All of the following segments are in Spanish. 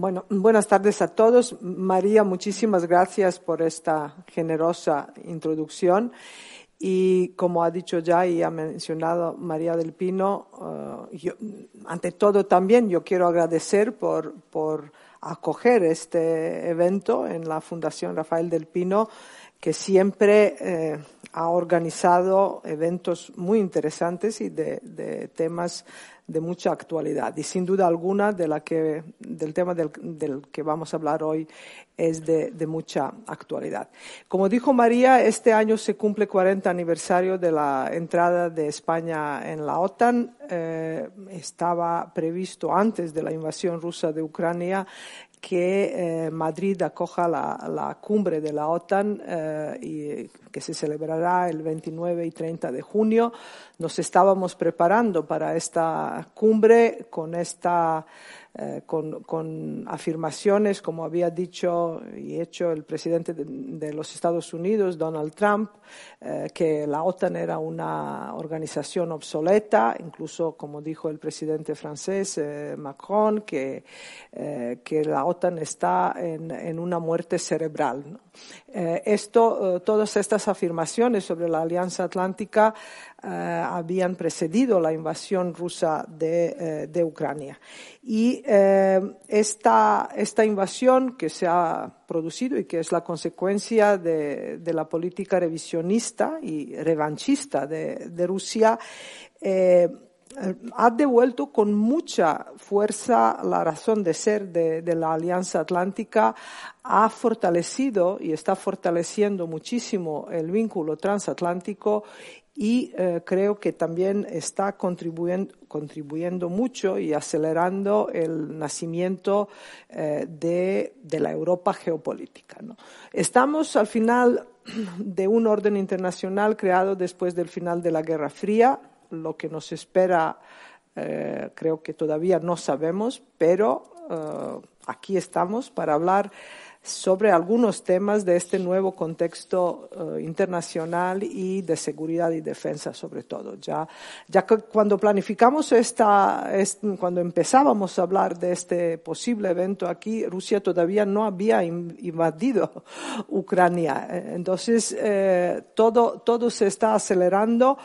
Bueno, buenas tardes a todos. María, muchísimas gracias por esta generosa introducción. Y como ha dicho ya y ha mencionado María del Pino, eh, ante todo también yo quiero agradecer por, acoger este evento en la Fundación Rafael del Pino, que siempre eh, ha organizado eventos muy interesantes y de, de temas de mucha actualidad. Y sin duda alguna, de la que, del tema del, del que vamos a hablar hoy es de, de, mucha actualidad. Como dijo María, este año se cumple 40 aniversario de la entrada de España en la OTAN. Eh, estaba previsto antes de la invasión rusa de Ucrania que eh, Madrid acoja la, la, cumbre de la OTAN eh, y que se celebrará el 29 y 30 de junio. Nos estábamos preparando para esta cumbre con esta eh, con, con, afirmaciones, como había dicho y hecho el presidente de, de los Estados Unidos, Donald Trump, eh, que la OTAN era una organización obsoleta, incluso como dijo el presidente francés eh, Macron, que, eh, que, la OTAN está en, en una muerte cerebral. ¿no? Eh, esto, todas estas afirmaciones sobre la Alianza Atlántica eh, habían precedido la invasión rusa de, eh, de Ucrania. Y eh, esta, esta, invasión que se ha producido y que es la consecuencia de, de la política revisionista y revanchista de, de Rusia, ha devuelto con mucha fuerza la razón de ser de, de, la Alianza Atlántica, ha fortalecido y está fortaleciendo muchísimo el vínculo transatlántico y eh, creo que también está contribuyendo, mucho y acelerando el nacimiento eh, de, la Europa geopolítica. Estamos al final de un orden internacional creado después del final de la Guerra Fría. Lo que nos espera eh, creo que todavía no sabemos, pero aquí estamos para hablar sobre algunos temas de este nuevo contexto uh, internacional y de seguridad y defensa sobre todo. Ya, ya que cuando planificamos esta, cuando empezábamos a hablar de este posible evento aquí, Rusia todavía no había invadido Ucrania. Entonces, eh, todo, todo se está acelerando.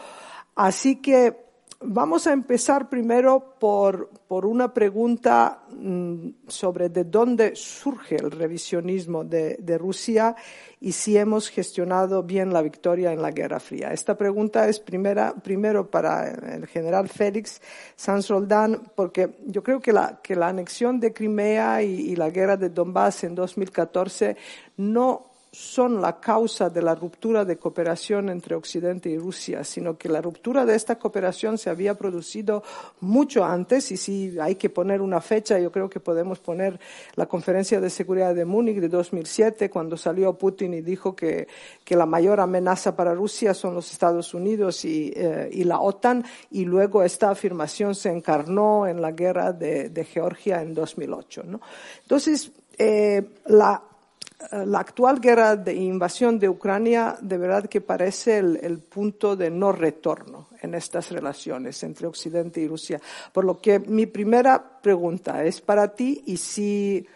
Así que Vamos a empezar primero por, por una pregunta mmm, sobre de dónde surge el revisionismo de, de, Rusia y si hemos gestionado bien la victoria en la Guerra Fría. Esta pregunta es primera, primero para el general Félix Sanz Roldán, porque yo creo que la, que la anexión de Crimea y, y la guerra de Donbass en 2014 no son la causa de la ruptura de cooperación entre Occidente y Rusia, sino que la ruptura de esta cooperación se había producido mucho antes y si hay que poner una fecha, yo creo que podemos poner la conferencia de seguridad de Múnich de 2007, cuando salió Putin y dijo que, que la mayor amenaza para Rusia son los Estados Unidos y, eh, y la OTAN, y luego esta afirmación se encarnó en la guerra de, de Georgia en 2008. ¿no? Entonces, eh, la la actual guerra de invasión de Ucrania de verdad que parece el, el, punto de no retorno en estas relaciones entre Occidente y Rusia. Por lo que mi primera pregunta es para ti y si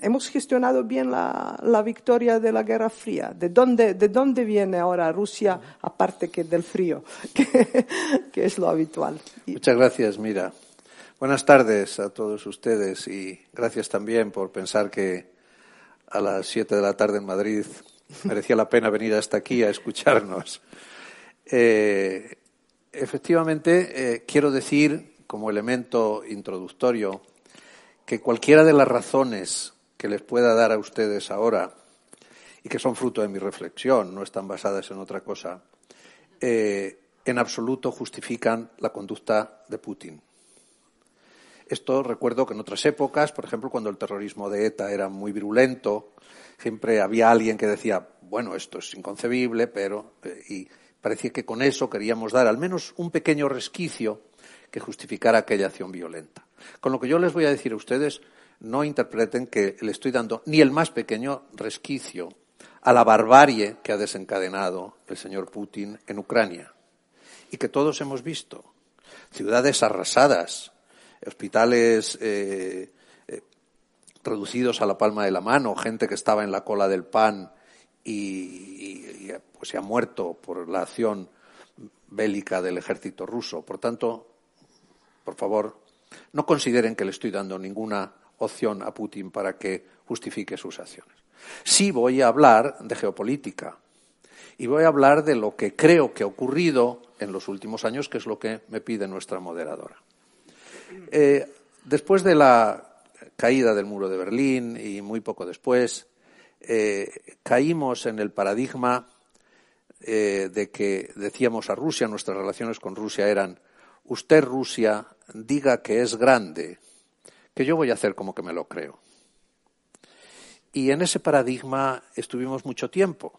hemos gestionado bien la, la victoria de la Guerra Fría. ¿De dónde, ¿De dónde viene ahora Rusia, aparte que del frío, que, que es lo habitual? Muchas gracias, Mira. Buenas tardes a todos ustedes y gracias también por pensar que a las 7 de la tarde en Madrid, merecía la pena venir hasta aquí a escucharnos. Eh, efectivamente, eh, quiero decir, como elemento introductorio, que cualquiera de las razones que les pueda dar a ustedes ahora, y que son fruto de mi reflexión, no están basadas en otra cosa, eh, en absoluto justifican la conducta de Putin. Esto recuerdo que en otras épocas, por ejemplo, cuando el terrorismo de ETA era muy virulento, siempre había alguien que decía, bueno, esto es inconcebible, pero. Eh, y parecía que con eso queríamos dar al menos un pequeño resquicio que justificara aquella acción violenta. Con lo que yo les voy a decir a ustedes, no interpreten que le estoy dando ni el más pequeño resquicio a la barbarie que ha desencadenado el señor Putin en Ucrania y que todos hemos visto. Ciudades arrasadas, hospitales eh, eh, traducidos a la palma de la mano, gente que estaba en la cola del pan y, pues se ha muerto por la acción bélica del ejército ruso. Por tanto, por favor, no consideren que le estoy dando ninguna opción a Putin para que justifique sus acciones. Sí voy a hablar de geopolítica y voy a hablar de lo que creo que ha ocurrido en los últimos años, que es lo que me pide nuestra moderadora. Eh, después de la caída del muro de Berlín y muy poco después, eh, caímos en el paradigma eh, de que decíamos a Rusia, nuestras relaciones con Rusia eran, usted Rusia diga que es grande, que yo voy a hacer como que me lo creo. Y en ese paradigma estuvimos mucho tiempo.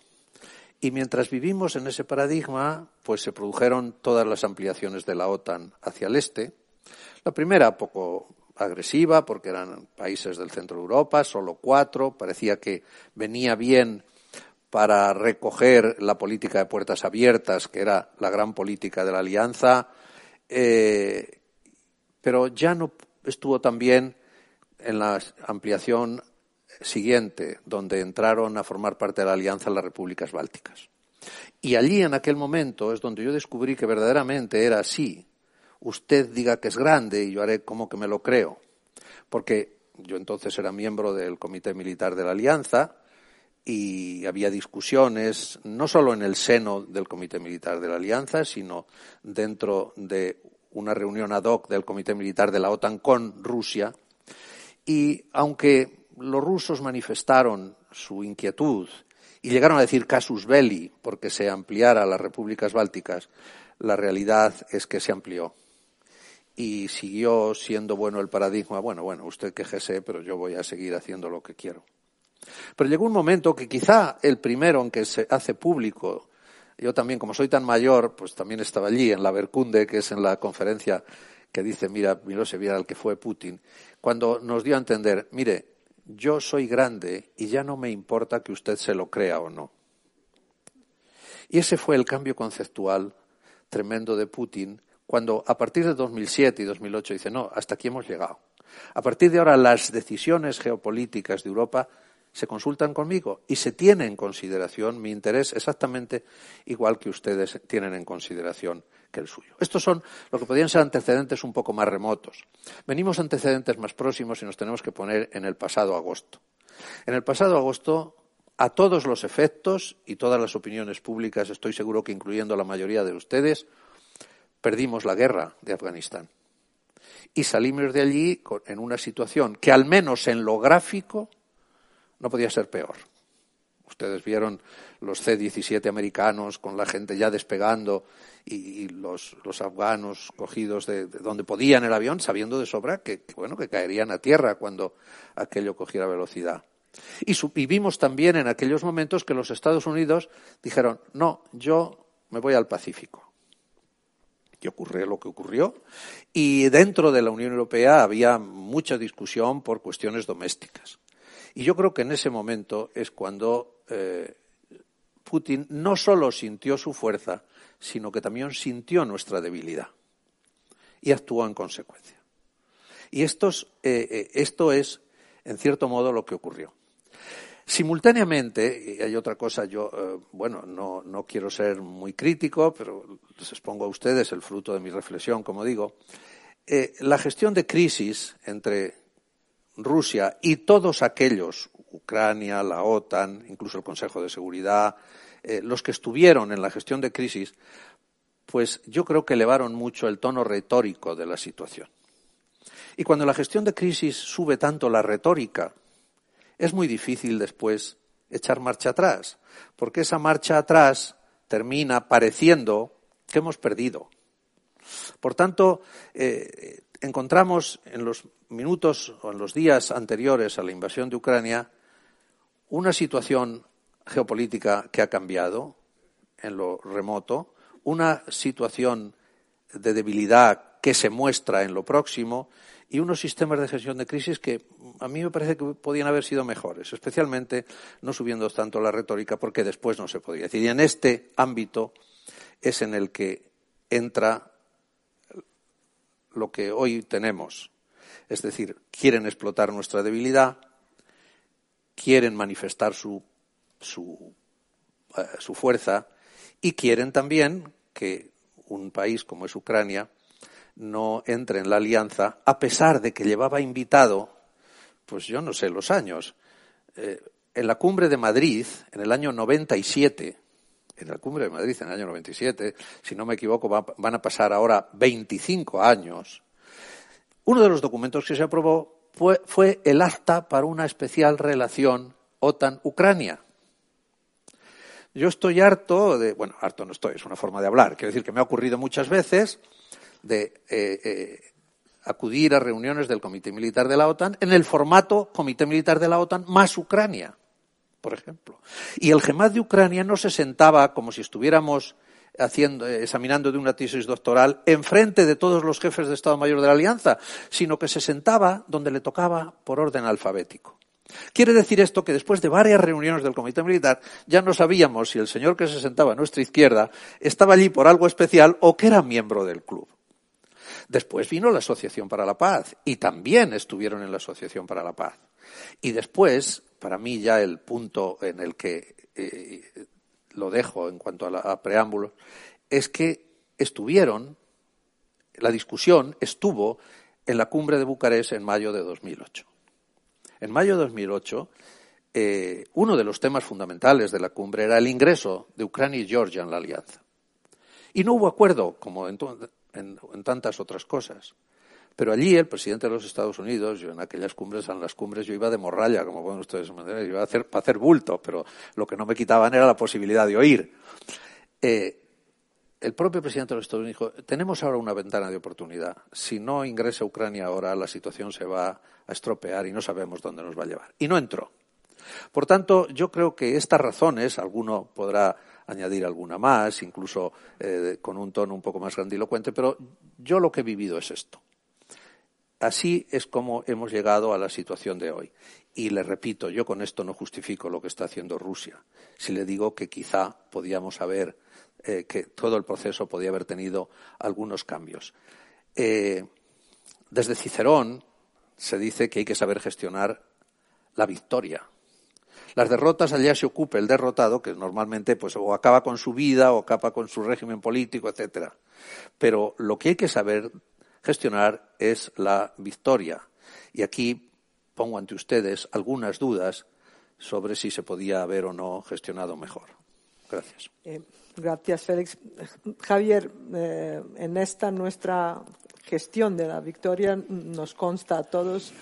Y mientras vivimos en ese paradigma, pues se produjeron todas las ampliaciones de la OTAN hacia el este. La primera, poco agresiva, porque eran países del centro de Europa, solo cuatro. Parecía que venía bien para recoger la política de puertas abiertas, que era la gran política de la alianza, eh, pero ya no estuvo tan bien en la ampliación siguiente, donde entraron a formar parte de la alianza las repúblicas bálticas. Y allí, en aquel momento, es donde yo descubrí que verdaderamente era así usted diga que es grande y yo haré como que me lo creo. Porque yo entonces era miembro del Comité Militar de la Alianza y había discusiones no solo en el seno del Comité Militar de la Alianza, sino dentro de una reunión ad hoc del Comité Militar de la OTAN con Rusia. Y aunque los rusos manifestaron su inquietud y llegaron a decir casus belli porque se ampliara a las repúblicas bálticas, la realidad es que se amplió y siguió siendo bueno el paradigma, bueno, bueno, usted quejese, pero yo voy a seguir haciendo lo que quiero. Pero llegó un momento que quizá el primero en que se hace público, yo también, como soy tan mayor, pues también estaba allí en la Berkunde, que es en la conferencia que dice, mira, Milosevic al que fue Putin, cuando nos dio a entender, mire, yo soy grande y ya no me importa que usted se lo crea o no. Y ese fue el cambio conceptual tremendo de Putin, cuando a partir de 2007 y 2008 dice, no, hasta aquí hemos llegado. A partir de ahora las decisiones geopolíticas de Europa se consultan conmigo y se tiene en consideración mi interés exactamente igual que ustedes tienen en consideración que el suyo. Estos son lo que podrían ser antecedentes un poco más remotos. Venimos antecedentes más próximos y nos tenemos que poner en el pasado agosto. En el pasado agosto, a todos los efectos y todas las opiniones públicas, estoy seguro que incluyendo la mayoría de ustedes, perdimos la guerra de Afganistán. Y salimos de allí en una situación que al menos en lo gráfico no podía ser peor. Ustedes vieron los C-17 americanos con la gente ya despegando y, los, afganos cogidos de, donde podían el avión, sabiendo de sobra que, bueno, que caerían a tierra cuando aquello cogiera velocidad. Y, y vimos también en aquellos momentos que los Estados Unidos dijeron, no, yo me voy al Pacífico y ocurrió lo que ocurrió. Y dentro de la Unión Europea había mucha discusión por cuestiones domésticas. Y yo creo que en ese momento es cuando eh, Putin no solo sintió su fuerza, sino que también sintió nuestra debilidad y actuó en consecuencia. Y eh, eh, esto es en cierto modo, lo que ocurrió. Simultáneamente, y hay otra cosa, yo, eh, bueno, no, no, quiero ser muy crítico, pero les expongo a ustedes el fruto de mi reflexión, como digo, eh, la gestión de crisis entre Rusia y todos aquellos, Ucrania, la OTAN, incluso el Consejo de Seguridad, eh, los que estuvieron en la gestión de crisis, pues yo creo que elevaron mucho el tono retórico de la situación. Y cuando la gestión de crisis sube tanto la retórica, es muy difícil después echar marcha atrás, porque esa marcha atrás termina pareciendo que hemos perdido. Por tanto, eh, encontramos en los minutos o en los días anteriores a la invasión de Ucrania una situación geopolítica que ha cambiado en lo remoto, una situación de debilidad que se muestra en lo próximo y unos sistemas de gestión de crisis que a mí me parece que podían haber sido mejores, especialmente no subiendo tanto la retórica porque después no se podía decir. Y en este ámbito es en el que entra lo que hoy tenemos. Es decir, quieren explotar nuestra debilidad, quieren manifestar su, su, eh, su fuerza y quieren también que un país como es Ucrania no entre en la alianza, a pesar de que llevaba invitado, pues yo no sé los años. Eh, en la cumbre de Madrid, en el año 97, en la cumbre de Madrid, en el año 97, si no me equivoco, van a pasar ahora 25 años, uno de los documentos que se aprobó fue, el acta para una especial relación OTAN-Ucrania. Yo estoy harto de, bueno, harto no estoy, es una forma de hablar, quiero decir que me ha ocurrido muchas veces de eh, eh, acudir a reuniones del Comité Militar de la OTAN en el formato Comité Militar de la OTAN más Ucrania, por ejemplo. Y el GEMAT de Ucrania no se sentaba como si estuviéramos haciendo, eh, examinando de una tesis doctoral enfrente de todos los jefes de Estado Mayor de la Alianza, sino que se sentaba donde le tocaba por orden alfabético. Quiere decir esto que después de varias reuniones del Comité Militar ya no sabíamos si el señor que se sentaba a nuestra izquierda estaba allí por algo especial o que era miembro del club. Después vino la Asociación para la Paz y también estuvieron en la Asociación para la Paz. Y después, para mí ya el punto en el que eh, lo dejo en cuanto a, a preámbulos, es que estuvieron, la discusión estuvo en la cumbre de Bucarest en mayo de 2008. En mayo de 2008, eh, uno de los temas fundamentales de la cumbre era el ingreso de Ucrania y Georgia en la alianza. Y no hubo acuerdo, como en, en, tantas otras cosas. Pero allí el presidente de los Estados Unidos, yo en aquellas cumbres, en las cumbres yo iba de morralla, como pueden ustedes entender, iba a hacer, para hacer bulto, pero lo que no me quitaban era la posibilidad de oír. Eh, el propio presidente de los Estados Unidos dijo, tenemos ahora una ventana de oportunidad. Si no ingresa Ucrania ahora, la situación se va a estropear y no sabemos dónde nos va a llevar. Y no entró. Por tanto, yo creo que estas razones, alguno podrá añadir alguna más, incluso eh, con un tono un poco más grandilocuente, pero yo lo que he vivido es esto. Así es como hemos llegado a la situación de hoy. Y le repito, yo con esto no justifico lo que está haciendo Rusia. Si le digo que quizá podíamos haber, eh, que todo el proceso podía haber tenido algunos cambios. Eh, desde Cicerón se dice que hay que saber gestionar la victoria. Las derrotas allá se ocupa el derrotado, que normalmente pues o acaba con su vida o acaba con su régimen político, etcétera. Pero lo que hay que saber gestionar es la victoria. Y aquí pongo ante ustedes algunas dudas sobre si se podía haber o no gestionado mejor. Gracias. Eh, gracias, Félix. Javier, eh, en esta nuestra gestión de la victoria nos consta a todos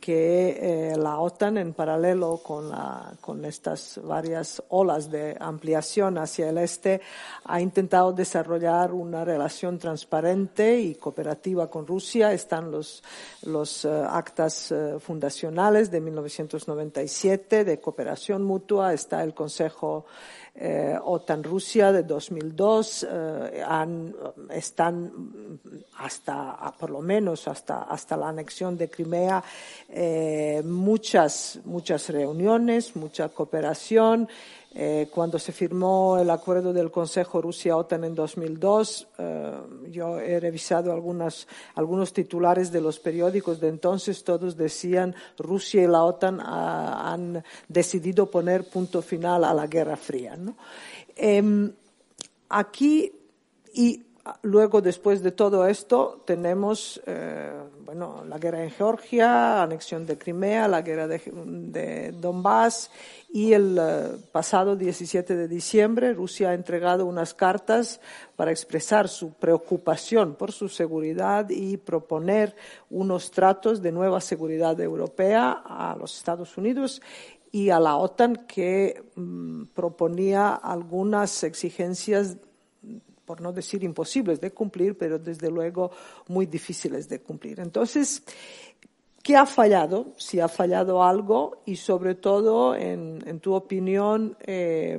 que eh, la OTAN, en paralelo con, con, estas varias olas de ampliación hacia el este, ha intentado desarrollar una relación transparente y cooperativa con Rusia. Están los, los eh, actas eh, fundacionales de 1997 de cooperación mutua, está el Consejo eh, OTAN-Rusia de 2002 eh, han, están hasta, por lo menos hasta, hasta la anexión de Crimea, eh, muchas, muchas reuniones, mucha cooperación. Eh, cuando se firmó el acuerdo del Consejo Rusia-OTAN en 2002, eh, yo he revisado algunos titulares de los periódicos de entonces, todos decían Rusia y la OTAN ah, han decidido poner punto final a la Guerra Fría. Em, aquí, y luego, después de todo esto, tenemos eh, bueno, la guerra en Georgia, anexión de Crimea, la guerra de, Donbass y el eh, pasado 17 de diciembre Rusia ha entregado unas cartas para expresar su preocupación por su seguridad y proponer unos tratos de nueva seguridad europea a los Estados Unidos y a la OTAN que mm, proponía algunas exigencias por no decir imposibles de cumplir, pero desde luego muy difíciles de cumplir. Entonces, ¿Qué ha fallado? Si ha fallado algo y sobre todo, en, tu opinión, eh,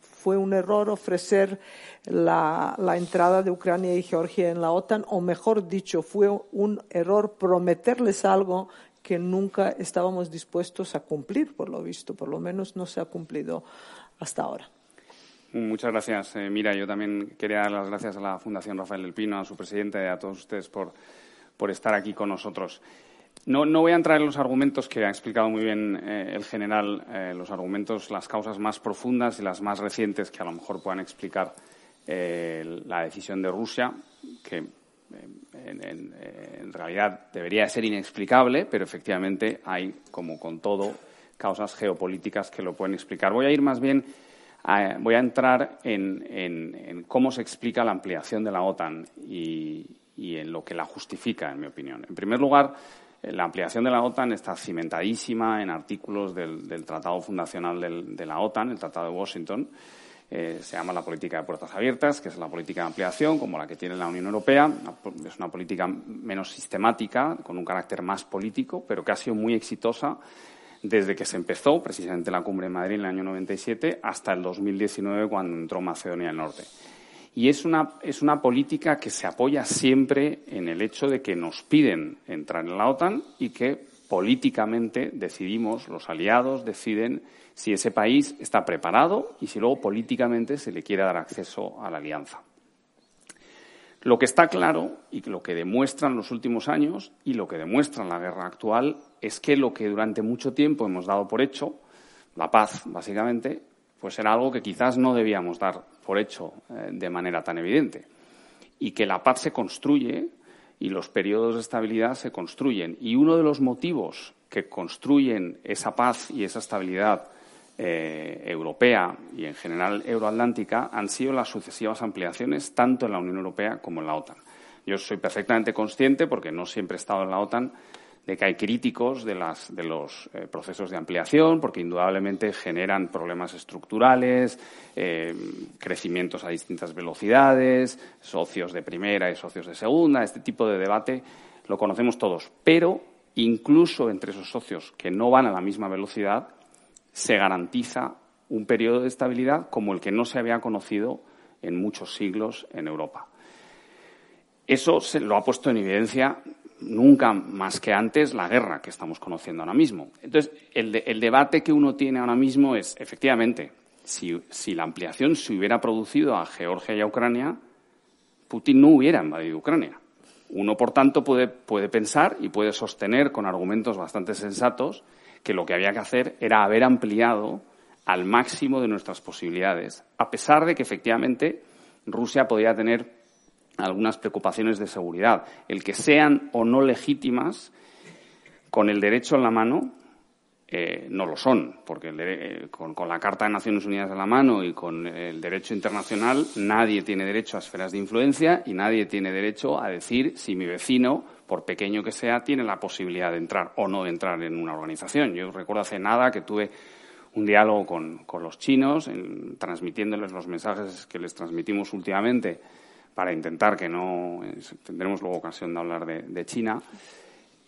fue un error ofrecer la, entrada de Ucrania y Georgia en la OTAN, o mejor dicho, fue un error prometerles algo que nunca estábamos dispuestos a cumplir, por lo visto, por lo menos no se ha cumplido hasta ahora. Muchas gracias, eh, Mira. Yo también quería dar las gracias a la Fundación Rafael del Pino, a su presidente a todos ustedes por, por estar aquí con nosotros. no, no, voy a entrar en los argumentos que ha explicado muy bien eh, el general, eh, los argumentos, las causas más profundas y las más recientes que a lo mejor puedan explicar eh, la decisión de Rusia, que en, en, en, realidad debería ser inexplicable, pero efectivamente hay, como con todo, causas geopolíticas que lo pueden explicar. Voy a ir más bien, a, voy a entrar en, cómo se explica la ampliación de la OTAN y, en lo que la justifica, en mi opinión. En primer lugar, la ampliación de la OTAN está cimentadísima en artículos del, Tratado Fundacional de la OTAN, el Tratado de Washington. Eh, se llama la política de puertas abiertas, que es la política de ampliación, como la que tiene la Unión Europea. Es una política menos sistemática, con un carácter más político, pero que ha sido muy exitosa desde que se empezó, precisamente la cumbre de Madrid en el año 97, hasta el 2019, cuando entró Macedonia del Norte. Y es una, es una política que se apoya siempre en el hecho de que nos piden entrar en la OTAN y que políticamente decidimos, los aliados deciden si ese país está preparado y si luego políticamente se le quiere dar acceso a la alianza. Lo que está claro y lo que demuestran los últimos años y lo que demuestra la guerra actual es que lo que durante mucho tiempo hemos dado por hecho, la paz básicamente, pues era algo que quizás no debíamos dar por hecho eh, de manera tan evidente. Y que la paz se construye y los periodos de estabilidad se construyen. Y uno de los motivos que construyen esa paz y esa estabilidad eh, europea y en general euroatlántica han sido las sucesivas ampliaciones tanto en la Unión Europea como en la OTAN. Yo soy perfectamente consciente, porque no siempre he estado en la OTAN, de que hay críticos de, las, de los eh, procesos de ampliación, porque indudablemente generan problemas estructurales, eh, crecimientos a distintas velocidades, socios de primera y socios de segunda. Este tipo de debate lo conocemos todos. Pero incluso entre esos socios que no van a la misma velocidad, se garantiza un periodo de estabilidad como el que no se había conocido en muchos siglos en Europa. Eso se lo ha puesto en evidencia nunca más que antes la guerra que estamos conociendo ahora mismo. Entonces, el, de, el debate que uno tiene ahora mismo es, efectivamente, si, la ampliación se hubiera producido a Georgia y a Ucrania, Putin no hubiera invadido Ucrania. Uno, por tanto, puede pensar y puede sostener con argumentos bastante sensatos que lo que había que hacer era haber ampliado al máximo de nuestras posibilidades, a pesar de que, efectivamente, Rusia podía tener algunas preocupaciones de seguridad. El que sean o no legítimas, con el derecho en la mano, eh, no lo son, porque el, eh, con, la Carta de Naciones Unidas en la mano y con el derecho internacional nadie tiene derecho a esferas de influencia y nadie tiene derecho a decir si mi vecino, por pequeño que sea, tiene la posibilidad de entrar o no de entrar en una organización. Yo recuerdo hace nada que tuve un diálogo con, con los chinos, transmitiéndoles los mensajes que les transmitimos últimamente para intentar que no. Tendremos luego ocasión de hablar de, de China.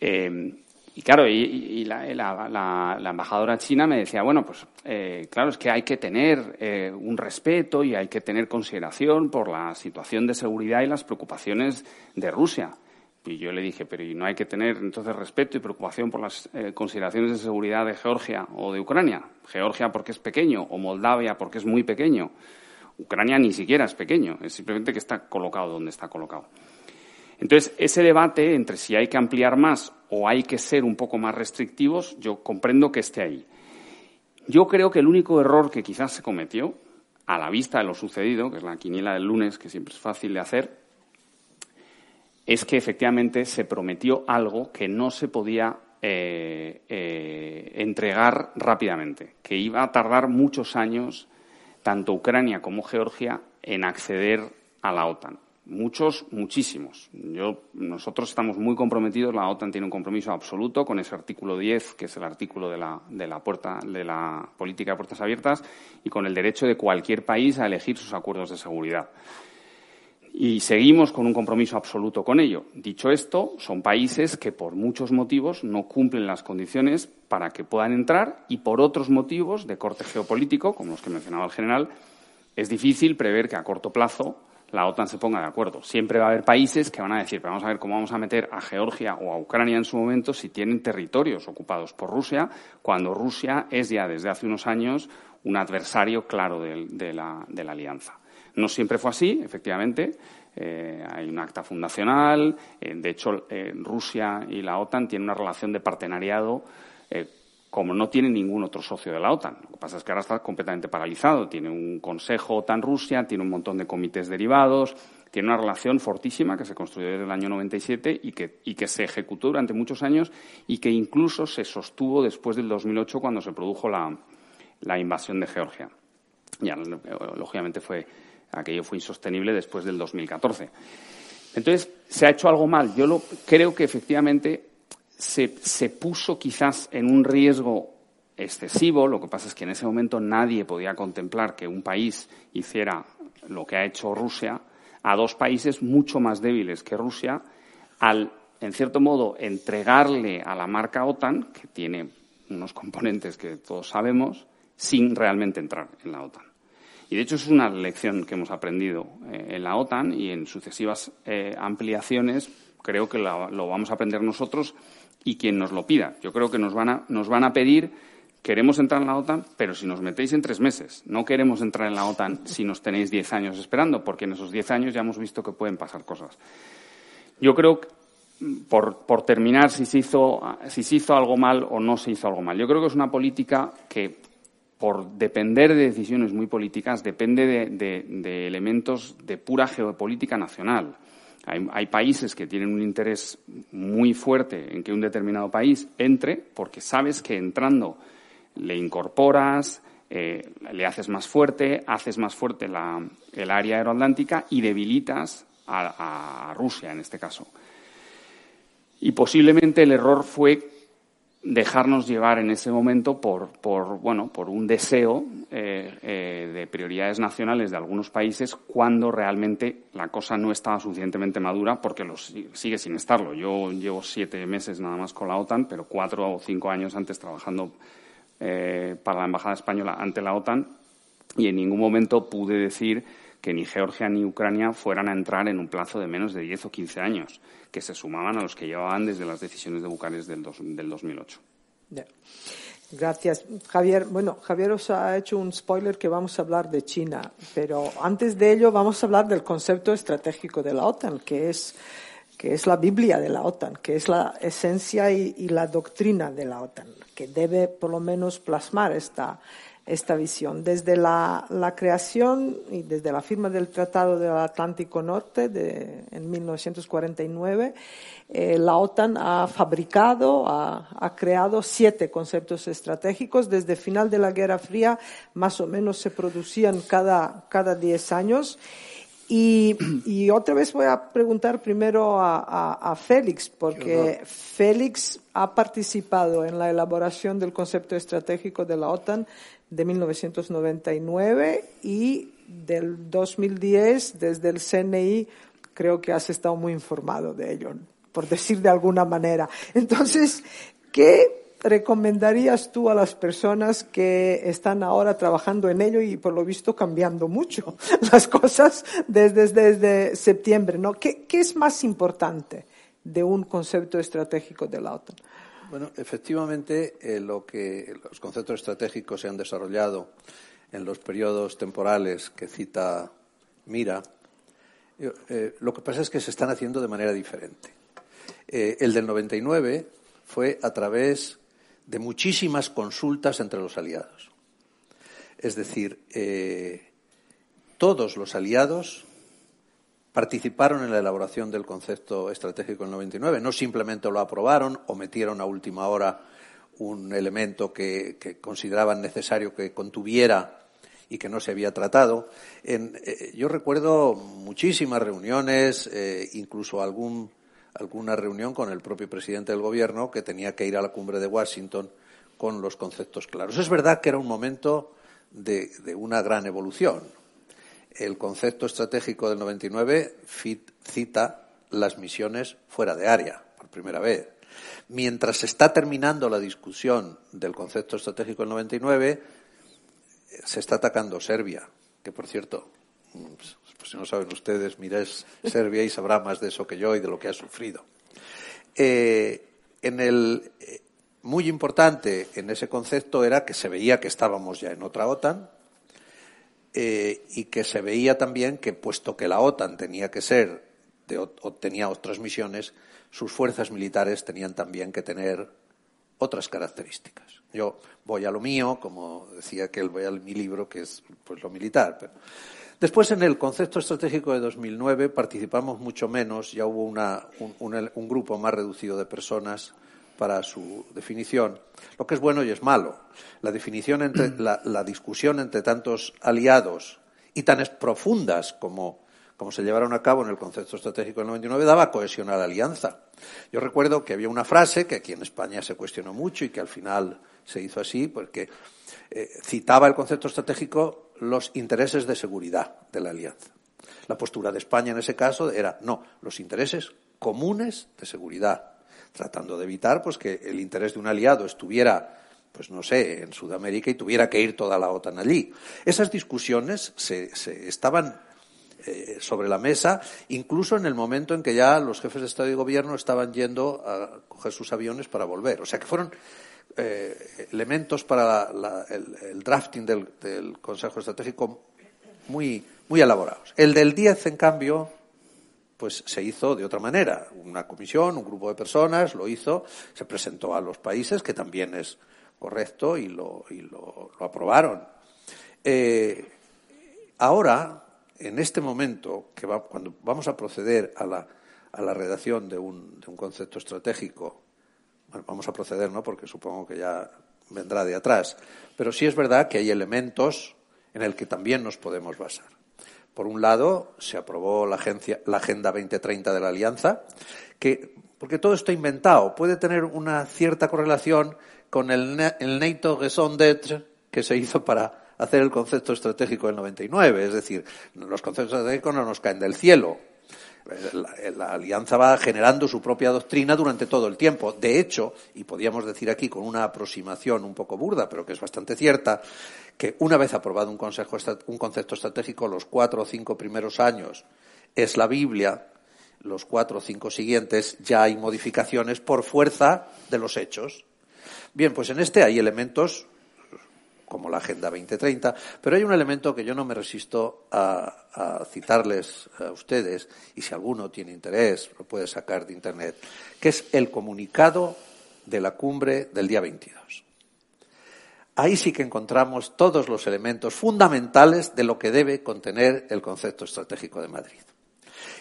Eh, y claro, y, la, la, la, embajadora china me decía, bueno, pues eh, claro, es que hay que tener eh, un respeto y hay que tener consideración por la situación de seguridad y las preocupaciones de Rusia. Y yo le dije, pero ¿y no hay que tener entonces respeto y preocupación por las eh, consideraciones de seguridad de Georgia o de Ucrania? Georgia porque es pequeño o Moldavia porque es muy pequeño. Ucrania ni siquiera es pequeño, es simplemente que está colocado donde está colocado. Entonces, ese debate entre si hay que ampliar más o hay que ser un poco más restrictivos, yo comprendo que esté ahí. Yo creo que el único error que quizás se cometió, a la vista de lo sucedido, que es la quiniela del lunes, que siempre es fácil de hacer, es que efectivamente se prometió algo que no se podía eh, eh, entregar rápidamente, que iba a tardar muchos años tanto Ucrania como Georgia en acceder a la OTAN. Muchos, muchísimos. Nosotros estamos muy comprometidos, la OTAN tiene un compromiso absoluto con ese artículo 10, que es el artículo de la, de la, puerta, de la política de puertas abiertas, y con el derecho de cualquier país a elegir sus acuerdos de seguridad. Y seguimos con un compromiso absoluto con ello. Dicho esto, son países que por muchos motivos no cumplen las condiciones para que puedan entrar y por otros motivos de corte geopolítico, como los que mencionaba el general, es difícil prever que a corto plazo la OTAN se ponga de acuerdo. Siempre va a haber países que van a decir, vamos a ver cómo vamos a meter a Georgia o a Ucrania en su momento si tienen territorios ocupados por Rusia, cuando Rusia es ya desde hace unos años un adversario claro de, la, alianza. No siempre fue así, efectivamente. Eh, hay un acta fundacional. Eh, de hecho, eh, Rusia y la OTAN tienen una relación de partenariado como no tiene ningún otro socio de la OTAN. Lo que pasa es que ahora está completamente paralizado. Tiene un Consejo OTAN-Rusia, tiene un montón de comités derivados, tiene una relación fortísima que se construyó desde el año 97 y que, y que se ejecutó durante muchos años y que incluso se sostuvo después del 2008 cuando se produjo la, la invasión de Georgia. Ya, lógicamente, fue, aquello fue insostenible después del 2014. Entonces, se ha hecho algo mal. Yo lo, creo que efectivamente se, puso quizás en un riesgo excesivo. Lo que pasa es que en ese momento nadie podía contemplar que un país hiciera lo que ha hecho Rusia a dos países mucho más débiles que Rusia al, en cierto modo, entregarle a la marca OTAN, que tiene unos componentes que todos sabemos, sin realmente entrar en la OTAN. Y de hecho es una lección que hemos aprendido eh, en la OTAN y en sucesivas eh, ampliaciones creo que lo vamos a aprender nosotros y quien nos lo pida. Yo creo que nos van a, nos van a pedir, queremos entrar en la OTAN, pero si nos metéis en tres meses. No queremos entrar en la OTAN si nos tenéis diez años esperando, porque en esos diez años ya hemos visto que pueden pasar cosas. Yo creo, por, por terminar, si se, hizo, si se hizo algo mal o no se hizo algo mal. Yo creo que es una política que por depender de decisiones muy políticas, depende de elementos de pura geopolítica nacional. Hay, países que tienen un interés muy fuerte en que un determinado país entre, porque sabes que entrando le incorporas, eh, le haces más fuerte, haces más fuerte el área aeroatlántica y debilitas a Rusia en este caso. Y posiblemente el error fue dejarnos llevar en ese momento por, por bueno, por un deseo eh, eh, de prioridades nacionales de algunos países cuando realmente la cosa no estaba suficientemente madura porque sigue sin estarlo. Yo llevo siete meses nada más con la OTAN, pero cuatro o cinco años antes trabajando eh, para la Embajada Española ante la OTAN y en ningún momento pude decir que ni Georgia ni Ucrania fueran a entrar en un plazo de menos de 10 o 15 años que se sumaban a los que llevaban desde las decisiones de Bucarest del, del 2008. Gracias, Javier. Bueno, Javier os ha hecho un spoiler que vamos a hablar de China, pero antes de ello vamos a hablar del concepto estratégico de la OTAN, que es, que es la Biblia de la OTAN, que es la esencia y, y la doctrina de la OTAN, que debe por lo menos plasmar esta, esta visión. Desde la, creación y desde la firma del Tratado del Atlántico Norte de, en 1949, eh, la OTAN ha fabricado, ha, creado siete conceptos estratégicos. Desde el final de la Guerra Fría, más o menos se producían cada, cada diez años. Y, otra vez voy a preguntar primero a, Félix, porque Félix ha participado en la elaboración del concepto estratégico de la OTAN de 1999 y del 2010 desde el CNI creo que has estado muy informado de ello, por decir de alguna manera. Entonces, ¿qué recomendarías tú a las personas que están ahora trabajando en ello y por lo visto cambiando mucho las cosas desde, septiembre? ¿no? ¿Qué, ¿Qué es más importante de un concepto estratégico de la? Bueno, efectivamente, eh, lo que los conceptos estratégicos se han desarrollado en los periodos temporales que cita Mira, eh, lo que pasa es que se están haciendo de manera diferente. Eh, el del 99 fue a través de muchísimas consultas entre los aliados. Es decir, todos los aliados participaron en la elaboración del concepto estratégico del 99. No simplemente lo aprobaron o metieron a última hora un elemento que, consideraban necesario que contuviera y que no se había tratado. Eh, yo recuerdo muchísimas reuniones, eh, incluso algún, alguna reunión con el propio presidente del Gobierno que tenía que ir a la cumbre de Washington con los conceptos claros. Es verdad que era un momento de una gran evolución el concepto estratégico del 99 cita las misiones fuera de área, por primera vez. Mientras se está terminando la discusión del concepto estratégico del 99, se está atacando Serbia, que por cierto pues, si no saben ustedes, miréis Serbia y sabrá más de eso que yo y de lo que ha sufrido. Eh, en el, eh, muy importante en ese concepto era que se veía que estábamos ya en otra OTAN eh, y que se veía también que, puesto que la OTAN tenía que ser, tenía otras misiones, sus fuerzas militares tenían también que tener otras características. Yo voy a lo mío, como decía que voy a mi libro, que es pues lo militar. Después, en el concepto estratégico de 2009, participamos mucho menos, ya hubo una, un, un, un, grupo más reducido de personas para su definición, lo que es bueno y es malo. La definición entre, la, la discusión entre tantos aliados y tan profundas como como se llevaron a cabo en el concepto estratégico del 99, daba cohesión a la alianza. Yo recuerdo que había una frase que aquí en España se cuestionó mucho y que al final se hizo así, porque eh, citaba el concepto estratégico los intereses de seguridad de la alianza. La postura de España en ese caso era no, los intereses comunes de seguridad, tratando de evitar pues que el interés de un aliado estuviera pues no sé, en Sudamérica y tuviera que ir toda la OTAN allí. Esas discusiones se, se estaban eh, sobre la mesa, incluso en el momento en que ya los jefes de Estado y Gobierno estaban yendo a coger sus aviones para volver. O sea que fueron eh, elementos para la, el, el, drafting del, Consejo Estratégico muy, muy elaborados. El del 10, en cambio, pues se hizo de otra manera. Una comisión, un grupo de personas lo hizo, se presentó a los países, que también es correcto, y lo, y lo, lo aprobaron. Eh, ahora, en este momento, que va, cuando vamos a proceder a la, a la redacción de un, de un, concepto estratégico, bueno, vamos a proceder, ¿no? Porque supongo que ya vendrá de atrás. Pero sí es verdad que hay elementos en el que también nos podemos basar. Por un lado, se aprobó la, agencia, la Agenda 2030 de la Alianza, que, porque todo está inventado, puede tener una cierta correlación con el, el NATO Raison d'être que se hizo para hacer el concepto estratégico del 99. Es decir, los conceptos estratégicos no nos caen del cielo. La, la, alianza va generando su propia doctrina durante todo el tiempo. De hecho, y podríamos decir aquí con una aproximación un poco burda, pero que es bastante cierta, que una vez aprobado un, consejo, un concepto estratégico, los cuatro o cinco primeros años es la Biblia, los cuatro o cinco siguientes ya hay modificaciones por fuerza de los hechos. Bien, pues en este hay elementos como la Agenda 2030, pero hay un elemento que yo no me resisto a, citarles a ustedes, y si alguno tiene interés, lo puede sacar de Internet, que es el comunicado de la cumbre del día 22. Ahí sí que encontramos todos los elementos fundamentales de lo que debe contener el concepto estratégico de Madrid.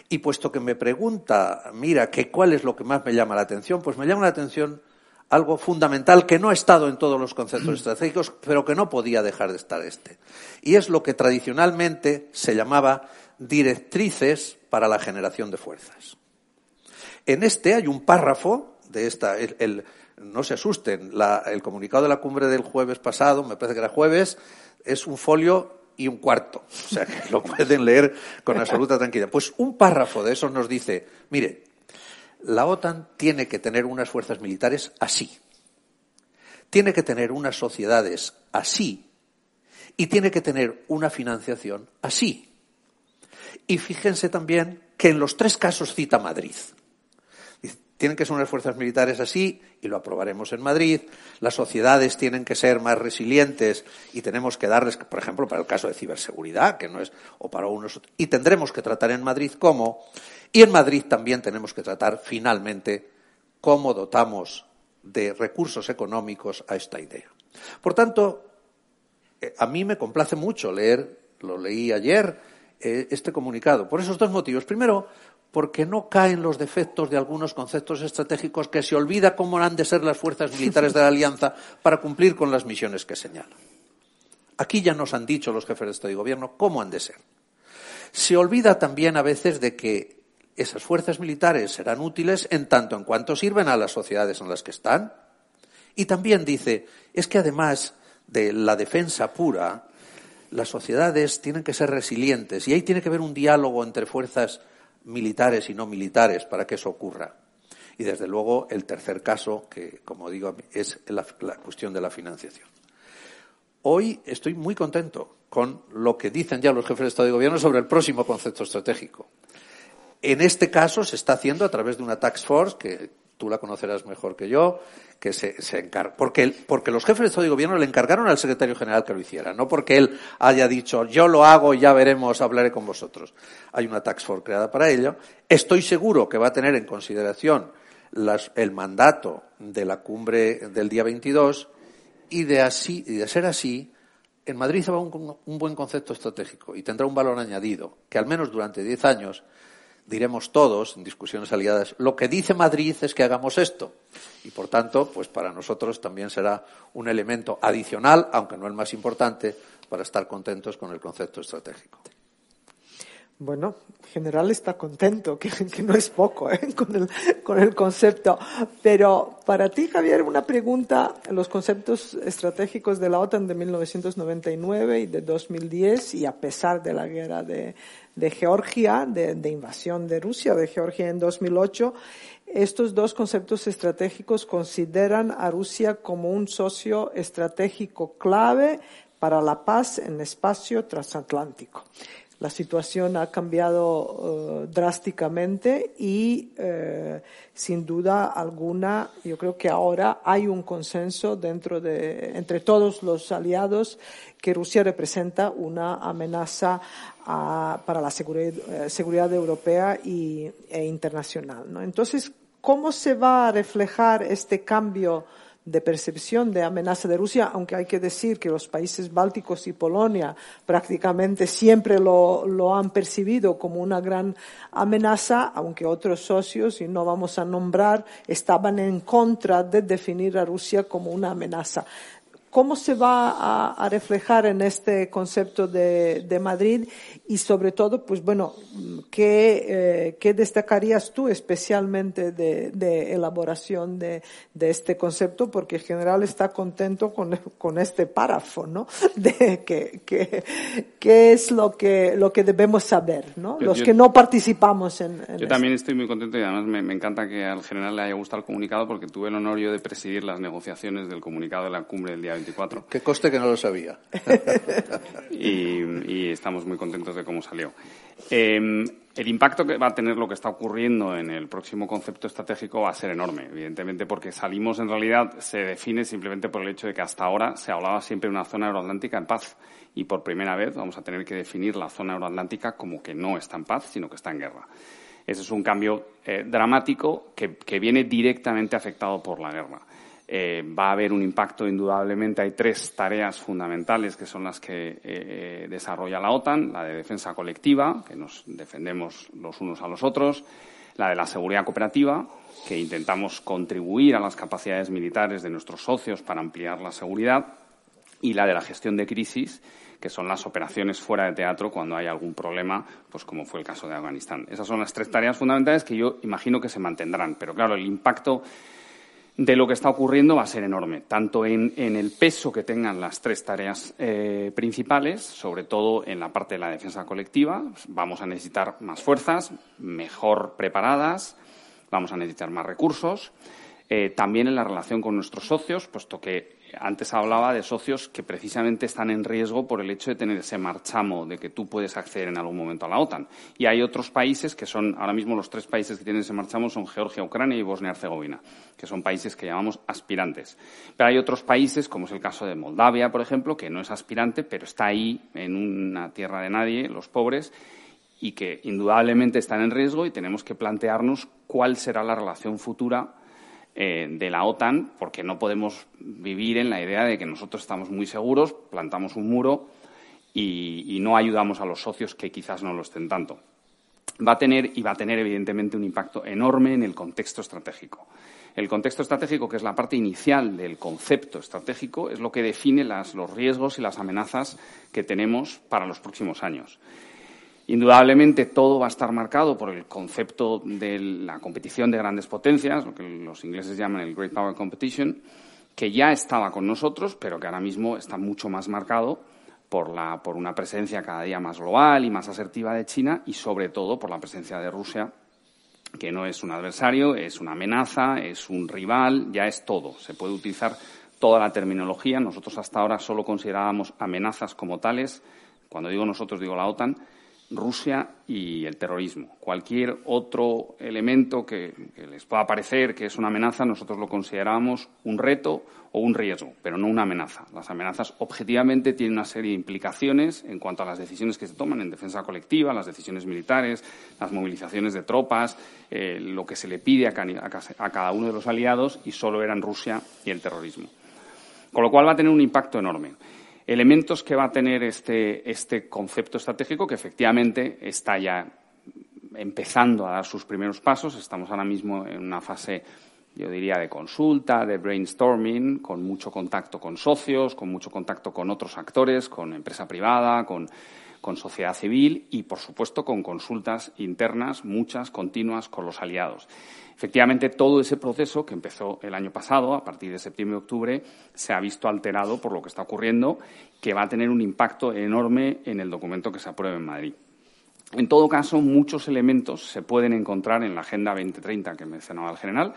Y puesto que me pregunta, mira, que cuál es lo que más me llama la atención, pues me llama la atención algo fundamental que no ha estado en todos los conceptos estratégicos, pero que no podía dejar de estar este. Y es lo que tradicionalmente se llamaba directrices para la generación de fuerzas. En este hay un párrafo de esta, el, el, no se asusten, la, el comunicado de la cumbre del jueves pasado, me parece que era jueves, es un folio y un cuarto. O sea que lo pueden leer con absoluta tranquilidad. Pues un párrafo de eso nos dice, mire, la OTAN tiene que tener unas fuerzas militares así, tiene que tener unas sociedades así y tiene que tener una financiación así. Y fíjense también que en los tres casos cita Madrid. Tienen que ser unas fuerzas militares así, y lo aprobaremos en Madrid. Las sociedades tienen que ser más resilientes y tenemos que darles, por ejemplo, para el caso de ciberseguridad, que no es, o para unos, y tendremos que tratar en Madrid cómo. Y en Madrid también tenemos que tratar, finalmente, cómo dotamos de recursos económicos a esta idea. Por tanto, eh, a mí me complace mucho leer, lo leí ayer, eh, este comunicado, por esos dos motivos. Primero, porque no caen los defectos de algunos conceptos estratégicos que se olvida cómo han de ser las fuerzas militares de la Alianza para cumplir con las misiones que señalan. Aquí ya nos han dicho los jefes de Estado y Gobierno cómo han de ser. Se olvida también a veces de que esas fuerzas militares serán útiles en tanto en cuanto sirven a las sociedades en las que están. Y también dice, es que además de la defensa pura, las sociedades tienen que ser resilientes y ahí tiene que haber un diálogo entre fuerzas militares y no militares para que eso ocurra. Y desde luego el tercer caso, que como digo, es la, la cuestión de la financiación. Hoy estoy muy contento con lo que dicen ya los jefes de Estado y Gobierno sobre el próximo concepto estratégico. En este caso se está haciendo a través de una tax force que tú la conocerás mejor que yo, que se, se encarga. Porque, porque los jefes de Gobierno le encargaron al secretario general que lo hiciera, no porque él haya dicho yo lo hago ya veremos, hablaré con vosotros. Hay una tax force creada para ello. Estoy seguro que va a tener en consideración las, el mandato de la cumbre del día 22 y de, así, y de ser así, en Madrid va un, un buen concepto estratégico y tendrá un valor añadido que al menos durante diez años diremos todos, en discusiones aliadas, lo que dice Madrid es que hagamos esto. Y, por tanto, pues para nosotros también será un elemento adicional, aunque no el más importante, para estar contentos con el concepto estratégico. Bueno, en general está contento, que, no es poco ¿eh? con, el, con el concepto. Pero para ti, Javier, una pregunta. Los conceptos estratégicos de la OTAN de 1999 y de 2010, y a pesar de la guerra de, de Georgia, de, de, invasión de Rusia de Georgia en 2008, estos dos conceptos estratégicos consideran a Rusia como un socio estratégico clave para la paz en espacio transatlántico la situación ha cambiado uh, drásticamente y uh, sin duda alguna yo creo que ahora hay un consenso dentro de entre todos los aliados que Rusia representa una amenaza para la seguridad, uh, seguridad europea y, e internacional. Entonces, ¿cómo se va a reflejar este cambio? De percepción de amenaza de Rusia, aunque hay que decir que los países bálticos y Polonia prácticamente siempre lo, han percibido como una gran amenaza, aunque otros socios, y no vamos a nombrar, estaban en contra de definir a Rusia como una amenaza. ¿Cómo se va a, a reflejar en este concepto de, de, Madrid? Y sobre todo, pues bueno, ¿qué, eh, qué destacarías tú especialmente de, de elaboración de, de, este concepto? Porque en general está contento con, con este párrafo, ¿no? De que, que, qué es lo que, lo que debemos saber, ¿no? Los yo, que no participamos en, en Yo esto. también estoy muy contento y además me, me, encanta que al general le haya gustado el comunicado porque tuve el honor yo de presidir las negociaciones del comunicado de la cumbre del día 24. Que coste que no lo sabía. y, y, estamos muy contentos de cómo salió. Eh, el impacto que va a tener lo que está ocurriendo en el próximo concepto estratégico va a ser enorme, evidentemente, porque salimos en realidad, se define simplemente por el hecho de que hasta ahora se hablaba siempre de una zona euroatlántica en paz y por primera vez vamos a tener que definir la zona euroatlántica como que no está en paz, sino que está en guerra. Ese es un cambio eh, dramático que, que viene directamente afectado por la guerra. Eh, va a haber un impacto indudablemente. Hay tres tareas fundamentales que son las que eh, desarrolla la OTAN. La de defensa colectiva, que nos defendemos los unos a los otros. La de la seguridad cooperativa, que intentamos contribuir a las capacidades militares de nuestros socios para ampliar la seguridad. Y la de la gestión de crisis, que son las operaciones fuera de teatro cuando hay algún problema, pues como fue el caso de Afganistán. Esas son las tres tareas fundamentales que yo imagino que se mantendrán. Pero claro, el impacto de lo que está ocurriendo va a ser enorme, tanto en, el peso que tengan las tres tareas eh, principales, sobre todo en la parte de la defensa colectiva. Vamos a necesitar más fuerzas, mejor preparadas, vamos a necesitar más recursos. Eh, también en la relación con nuestros socios, puesto que antes hablaba de socios que precisamente están en riesgo por el hecho de tener ese marchamo de que tú puedes acceder en algún momento a la OTAN. Y hay otros países que son, ahora mismo los tres países que tienen ese marchamo son Georgia, Ucrania y Bosnia-Herzegovina, que son países que llamamos aspirantes. Pero hay otros países, como es el caso de Moldavia, por ejemplo, que no es aspirante, pero está ahí en una tierra de nadie, los pobres, y que indudablemente están en riesgo y tenemos que plantearnos cuál será la relación futura eh, de la OTAN, porque no podemos vivir en la idea de que nosotros estamos muy seguros, plantamos un muro y, no ayudamos a los socios que quizás no lo estén tanto. Va a tener y va a tener evidentemente un impacto enorme en el contexto estratégico. El contexto estratégico, que es la parte inicial del concepto estratégico, es lo que define los riesgos y las amenazas que tenemos para los próximos años. Indudablemente todo va a estar marcado por el concepto de la competición de grandes potencias, lo que los ingleses llaman el Great Power Competition, que ya estaba con nosotros, pero que ahora mismo está mucho más marcado por, la, por una presencia cada día más global y más asertiva de China y sobre todo por la presencia de Rusia, que no es un adversario, es una amenaza, es un rival, ya es todo. Se puede utilizar toda la terminología. Nosotros hasta ahora solo considerábamos amenazas como tales. Cuando digo nosotros, digo la OTAN Rusia y el terrorismo. Cualquier otro elemento que, les pueda parecer que es una amenaza, nosotros lo consideramos un reto o un riesgo, pero no una amenaza. Las amenazas objetivamente tienen una serie de implicaciones en cuanto a las decisiones que se toman en defensa colectiva, las decisiones militares, las movilizaciones de tropas, eh, lo que se le pide a, a cada uno de los aliados y solo eran Rusia y el terrorismo. Con lo cual va a tener un impacto enorme elementos que va a tener este, este concepto estratégico que efectivamente está ya empezando a dar sus primeros pasos. Estamos ahora mismo en una fase, yo diría, de consulta, de brainstorming, con mucho contacto con socios, con mucho contacto con otros actores, con empresa privada, con, con sociedad civil y, por supuesto, con consultas internas, muchas, continuas, con los aliados. Efectivamente, todo ese proceso que empezó el año pasado, a partir de septiembre-octubre, se ha visto alterado por lo que está ocurriendo, que va a tener un impacto enorme en el documento que se apruebe en Madrid. En todo caso, muchos elementos se pueden encontrar en la Agenda 2030 que mencionaba el general.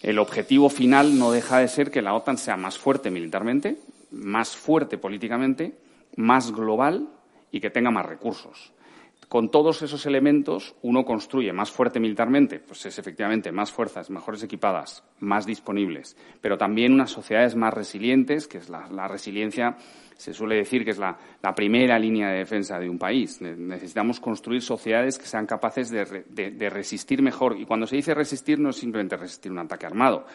El objetivo final no deja de ser que la OTAN sea más fuerte militarmente, más fuerte políticamente, más global y que tenga más recursos. Con todos esos elementos, uno construye más fuerte militarmente, pues es efectivamente más fuerzas, mejores equipadas, más disponibles, pero también unas sociedades más resilientes, que es la, resiliencia, se suele decir que es la, primera línea de defensa de un país. Necesitamos construir sociedades que sean capaces de resistir mejor. Y cuando se dice resistir, no es simplemente resistir un ataque armado,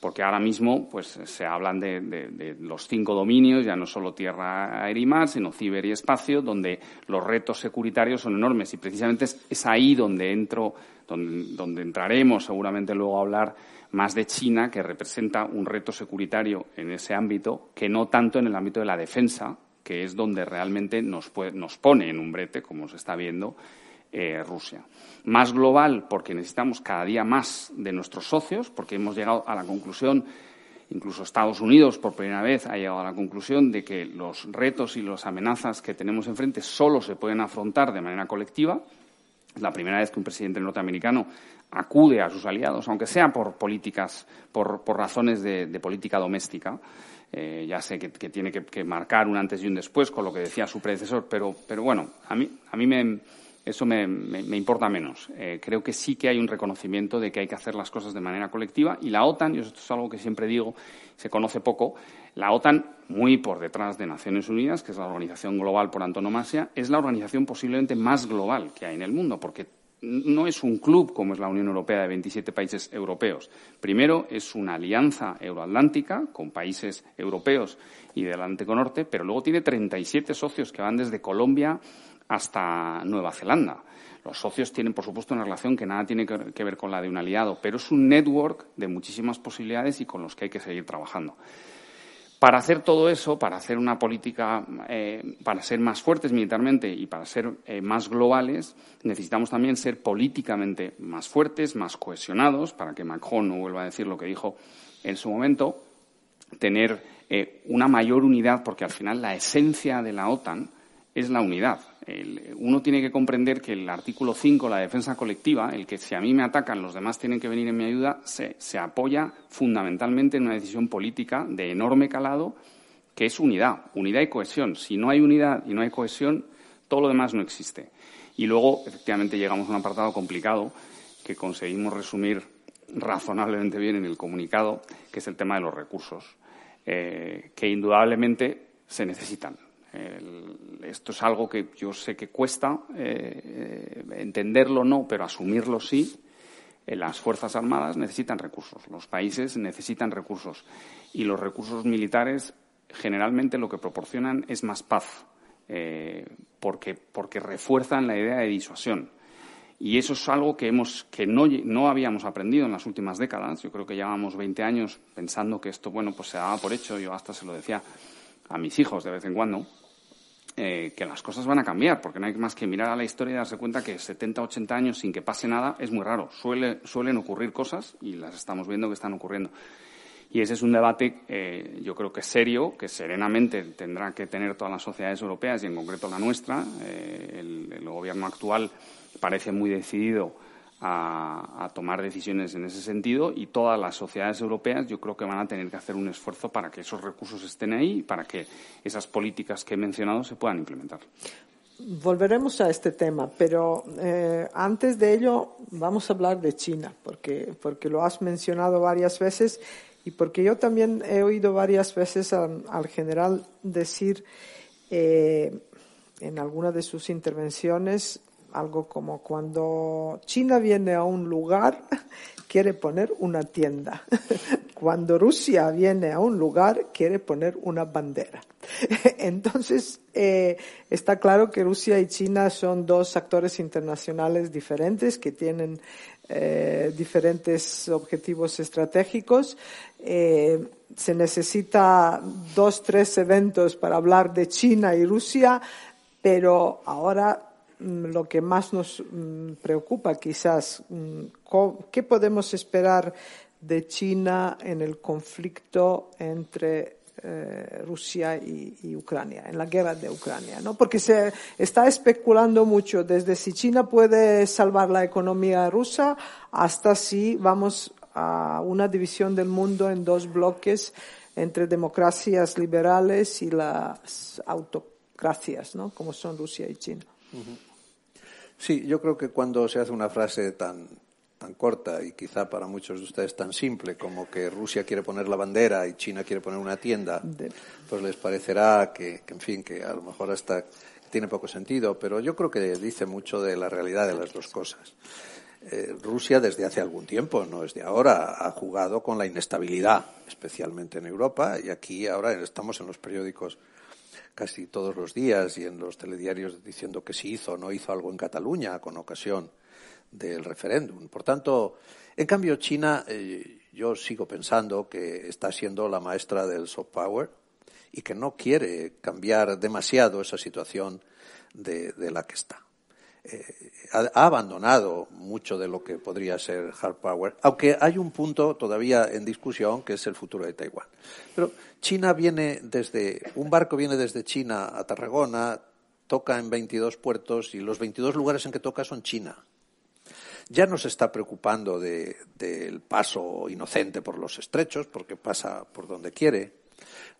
porque ahora mismo pues, se hablan de, los cinco dominios, ya no solo tierra, aire y mar, sino ciber y espacio, donde los retos securitarios son enormes. Y precisamente es, ahí donde, entro, donde, entraremos seguramente luego a hablar más de China, que representa un reto securitario en ese ámbito, que no tanto en el ámbito de la defensa, que es donde realmente nos, nos pone en un brete, como se está viendo, eh, Rusia. Más global porque necesitamos cada día más de nuestros socios, porque hemos llegado a la conclusión, incluso Estados Unidos por primera vez ha llegado a la conclusión de que los retos y las amenazas que tenemos enfrente solo se pueden afrontar de manera colectiva. Es la primera vez que un presidente norteamericano acude a sus aliados, aunque sea por políticas, por, razones de, política doméstica. Eh, ya sé que, tiene que, marcar un antes y un después con lo que decía su predecesor, pero, bueno, a mí, a mí me, eso me, importa menos. Eh, creo que sí que hay un reconocimiento de que hay que hacer las cosas de manera colectiva y la OTAN, y esto es algo que siempre digo, se conoce poco, la OTAN, muy por detrás de Naciones Unidas, que es la organización global por antonomasia, es la organización posiblemente más global que hay en el mundo, porque no es un club como es la Unión Europea de 27 países europeos. Primero, es una alianza euroatlántica con países europeos y del Atlántico Norte, pero luego tiene 37 socios que van desde Colombia hasta Nueva Zelanda. Los socios tienen, por supuesto, una relación que nada tiene que ver con la de un aliado, pero es un network de muchísimas posibilidades y con los que hay que seguir trabajando. Para hacer todo eso, para hacer una política, eh, para ser más fuertes militarmente y para ser eh, más globales, necesitamos también ser políticamente más fuertes, más cohesionados, para que Macron no vuelva a decir lo que dijo en su momento, tener eh, una mayor unidad, porque al final la esencia de la OTAN es la unidad. Uno tiene que comprender que el artículo 5, la defensa colectiva, el que si a mí me atacan los demás tienen que venir en mi ayuda, se, apoya fundamentalmente en una decisión política de enorme calado que es unidad, unidad y cohesión. Si no hay unidad y no hay cohesión, todo lo demás no existe. Y luego, efectivamente, llegamos a un apartado complicado que conseguimos resumir razonablemente bien en el comunicado, que es el tema de los recursos, eh, que indudablemente se necesitan esto es algo que yo sé que cuesta eh, entenderlo, no, pero asumirlo sí. Eh, las Fuerzas Armadas necesitan recursos, los países necesitan recursos y los recursos militares generalmente lo que proporcionan es más paz, eh, porque, porque refuerzan la idea de disuasión. Y eso es algo que, hemos, que no, no, habíamos aprendido en las últimas décadas. Yo creo que llevamos 20 años pensando que esto, bueno, pues se daba por hecho. Yo hasta se lo decía a mis hijos de vez en cuando, eh, que las cosas van a cambiar, porque no hay más que mirar a la historia y darse cuenta que 70, 80 años sin que pase nada es muy raro. Suele, suelen ocurrir cosas y las estamos viendo que están ocurriendo. Y ese es un debate, eh, yo creo que serio, que serenamente tendrá que tener todas las sociedades europeas y en concreto la nuestra. Eh, el, gobierno actual parece muy decidido a, tomar decisiones en ese sentido y todas las sociedades europeas yo creo que van a tener que hacer un esfuerzo para que esos recursos estén ahí y para que esas políticas que he mencionado se puedan implementar. Volveremos a este tema, pero eh, antes de ello vamos a hablar de China, porque, porque lo has mencionado varias veces y porque yo también he oído varias veces al general decir eh, en alguna de sus intervenciones algo como cuando China viene a un lugar, quiere poner una tienda. Cuando Rusia viene a un lugar, quiere poner una bandera. Entonces, eh, está claro que Rusia y China son dos actores internacionales diferentes que tienen eh, diferentes objetivos estratégicos. Eh, se necesita dos, tres eventos para hablar de China y Rusia, pero ahora lo que más nos mm, preocupa quizás, mm, ¿qué podemos esperar de China en el conflicto entre eh, Rusia y, Ucrania, en la guerra de Ucrania, ¿no? Porque se está especulando mucho desde si China puede salvar la economía rusa hasta si vamos a una división del mundo en dos bloques entre democracias liberales y las autocracias, ¿no? Como son Rusia y China. Sí, yo creo que cuando se hace una frase tan, tan corta y quizá para muchos de ustedes tan simple como que Rusia quiere poner la bandera y China quiere poner una tienda, pues les parecerá que, en fin, que a lo mejor hasta tiene poco sentido, pero yo creo que dice mucho de la realidad de las dos cosas. Eh, Rusia desde hace algún tiempo, no desde ahora, ha jugado con la inestabilidad, especialmente en Europa, y aquí ahora estamos en los periódicos casi todos los días y en los telediarios diciendo que si hizo o no hizo algo en Cataluña con ocasión del referéndum. Por tanto, en cambio, China, eh, yo sigo pensando que está siendo la maestra del soft power y que no quiere cambiar demasiado esa situación de la que está. Ha, abandonado mucho de lo que podría ser hard power, aunque hay un punto todavía en discusión que es el futuro de Taiwán. Pero China viene desde, un barco viene desde China a Tarragona, toca en 22 puertos y los 22 lugares en que toca son China. Ya no se está preocupando del paso inocente por los estrechos, porque pasa por donde quiere.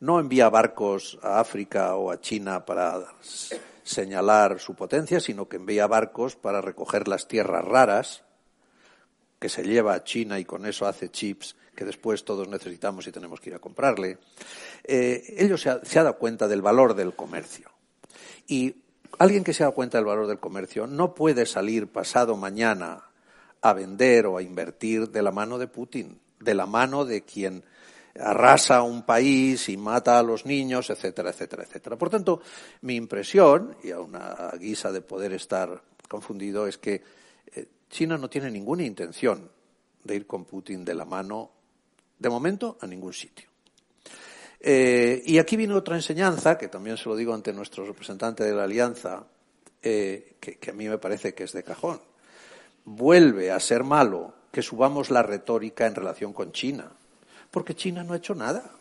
No envía barcos a África o a China para señalar su potencia, sino que envía barcos para recoger las tierras raras que se lleva a China y con eso hace chips que después todos necesitamos y tenemos que ir a comprarle. Eh, ellos se ha, se ha dado cuenta del valor del comercio. Y alguien que se ha dado cuenta del valor del comercio no puede salir pasado mañana a vender o a invertir de la mano de Putin, de la mano de quien arrasa un país y mata a los niños, etcétera, etcétera, etcétera. Por tanto, mi impresión, y a una guisa de poder estar confundido, es que eh, China no tiene ninguna intención de ir con Putin de la mano, de momento, a ningún sitio. Eh, y aquí viene otra enseñanza, que también se lo digo ante nuestro representante de la Alianza, eh, que a mí me parece que es de cajón. Vuelve a ser malo que subamos la retórica en relación con China porque China no ha hecho nada.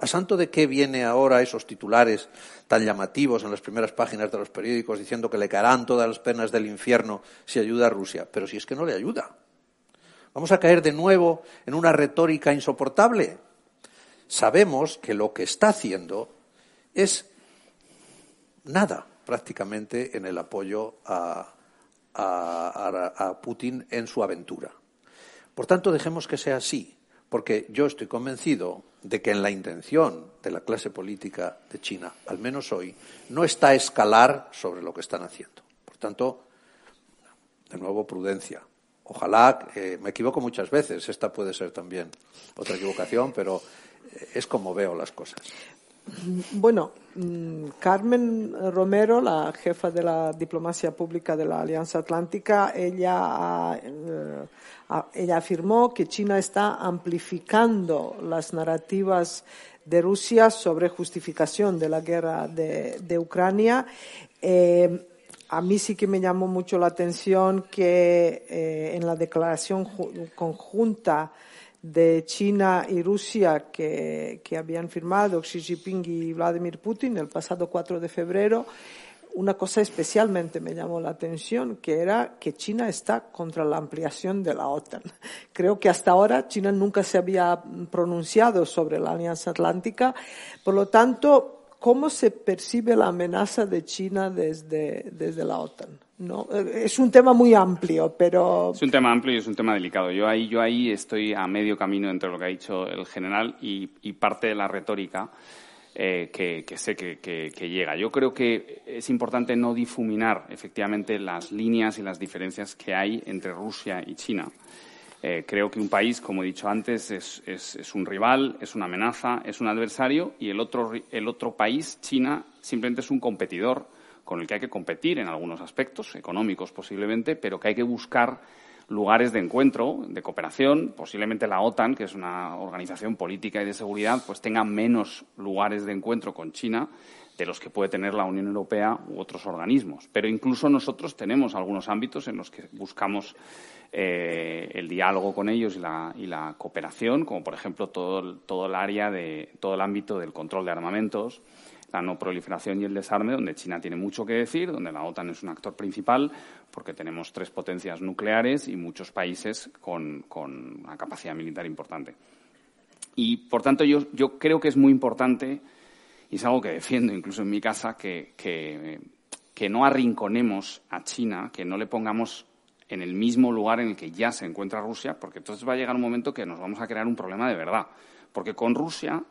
¿A santo de qué viene ahora esos titulares tan llamativos en las primeras páginas de los periódicos diciendo que le caerán todas las penas del infierno si ayuda a Rusia? Pero si es que no le ayuda. Vamos a caer de nuevo en una retórica insoportable. Sabemos que lo que está haciendo es nada prácticamente en el apoyo a, a Putin en su aventura. Por tanto, dejemos que sea así porque yo estoy convencido de que en la intención de la clase política de China, al menos hoy, no está escalar sobre lo que están haciendo. Por tanto, de nuevo, prudencia. Ojalá, eh, me equivoco muchas veces, esta puede ser también otra equivocación, pero eh, es como veo las cosas. Bueno, mm, Carmen Romero, la jefa de la diplomacia pública de la Alianza Atlántica, ella, eh, ella afirmó que China está amplificando las narrativas de Rusia sobre justificación de la guerra de, Ucrania. Eh, a mí sí que me llamó mucho la atención que eh, en la declaración conjunta de China y Rusia que, habían firmado Xi Jinping y Vladimir Putin el pasado 4 de febrero, una cosa especialmente me llamó la atención, que era que China está contra la ampliación de la OTAN. Creo que hasta ahora China nunca se había pronunciado sobre la Alianza Atlántica. Por lo tanto, ¿cómo se percibe la amenaza de China desde, desde la OTAN? ¿No? Es un tema muy amplio, pero... Es un tema amplio y es un tema delicado. Yo ahí, yo ahí estoy a medio camino entre lo que ha dicho el general y, parte de la retórica eh, que, sé que, llega. Yo creo que es importante no difuminar efectivamente las líneas y las diferencias que hay entre Rusia y China. Eh, creo que un país, como he dicho antes, es, un rival, es una amenaza, es un adversario y el otro, el otro país, China, simplemente es un competidor con el que hay que competir en algunos aspectos, económicos posiblemente, pero que hay que buscar lugares de encuentro, de cooperación. Posiblemente la OTAN, que es una organización política y de seguridad, pues tenga menos lugares de encuentro con China de los que puede tener la Unión Europea u otros organismos. Pero incluso nosotros tenemos algunos ámbitos en los que buscamos eh, el diálogo con ellos y la, cooperación, como por ejemplo todo, todo el área de todo el ámbito del control de armamentos, la no proliferación y el desarme, donde China tiene mucho que decir, donde la OTAN es un actor principal, porque tenemos tres potencias nucleares y muchos países con, con una capacidad militar importante. Y, por tanto, yo, yo, creo que es muy importante, y es algo que defiendo incluso en mi casa, que, que, que no arrinconemos a China, que no le pongamos en el mismo lugar en el que ya se encuentra Rusia, porque entonces va a llegar un momento que nos vamos a crear un problema de verdad. Porque con Rusia,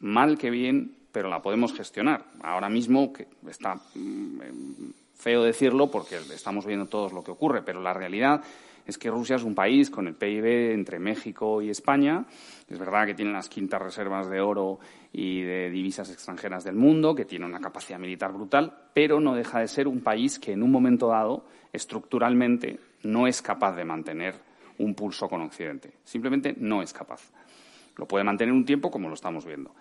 mal que bien, pero la podemos gestionar. Ahora mismo, que está mm, feo decirlo porque estamos viendo todos lo que ocurre, pero la realidad es que Rusia es un país con el PIB entre México y España. Es verdad que tiene las quintas reservas de oro y de divisas extranjeras del mundo, que tiene una capacidad militar brutal, pero no deja de ser un país que en un momento dado, estructuralmente, no es capaz de mantener un pulso con Occidente. Simplemente no es capaz. Lo puede mantener un tiempo como lo estamos viendo.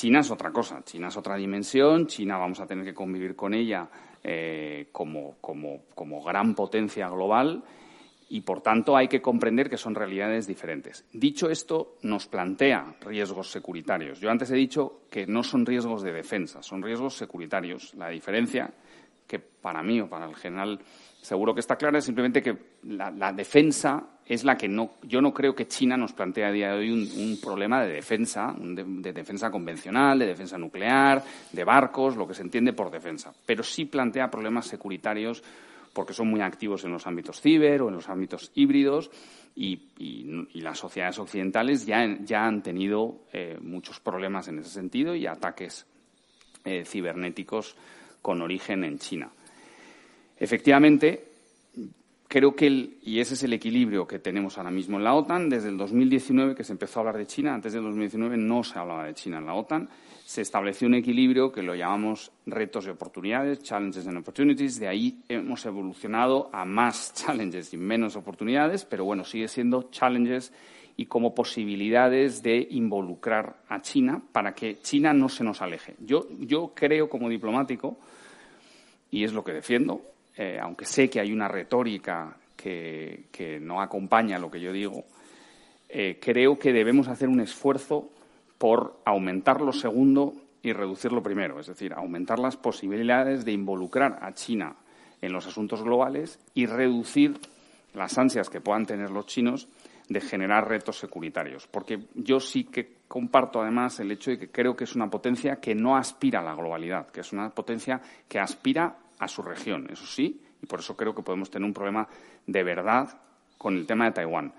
China es otra cosa, China es otra dimensión, China vamos a tener que convivir con ella eh, como, como gran potencia global y, por tanto, hay que comprender que son realidades diferentes. Dicho esto, nos plantea riesgos securitarios. Yo antes he dicho que no son riesgos de defensa, son riesgos securitarios. La diferencia, que para mí o para el general seguro que está clara, es simplemente que la, defensa es la que no. Yo no creo que China nos plantee a día de hoy un, problema de defensa, de, defensa convencional, de defensa nuclear, de barcos, lo que se entiende por defensa. Pero sí plantea problemas securitarios porque son muy activos en los ámbitos ciber o en los ámbitos híbridos y, las sociedades occidentales ya, ya han tenido eh, muchos problemas en ese sentido y ataques eh, cibernéticos con origen en China. Efectivamente, creo que, el, y ese es el equilibrio que tenemos ahora mismo en la OTAN, desde el 2019 que se empezó a hablar de China, antes del 2019 no se hablaba de China en la OTAN, se estableció un equilibrio que lo llamamos retos y oportunidades, challenges and opportunities, de ahí hemos evolucionado a más challenges y menos oportunidades, pero bueno, sigue siendo challenges y como posibilidades de involucrar a China para que China no se nos aleje. Yo, yo creo como diplomático, y es lo que defiendo, eh, aunque sé que hay una retórica que, no acompaña lo que yo digo, eh, creo que debemos hacer un esfuerzo por aumentar lo segundo y reducir lo primero, es decir, aumentar las posibilidades de involucrar a China en los asuntos globales y reducir las ansias que puedan tener los chinos de generar retos securitarios. Porque yo sí que comparto además el hecho de que creo que es una potencia que no aspira a la globalidad, que es una potencia que aspira a su región, eso sí, y por eso creo que podemos tener un problema de verdad con el tema de Taiwán,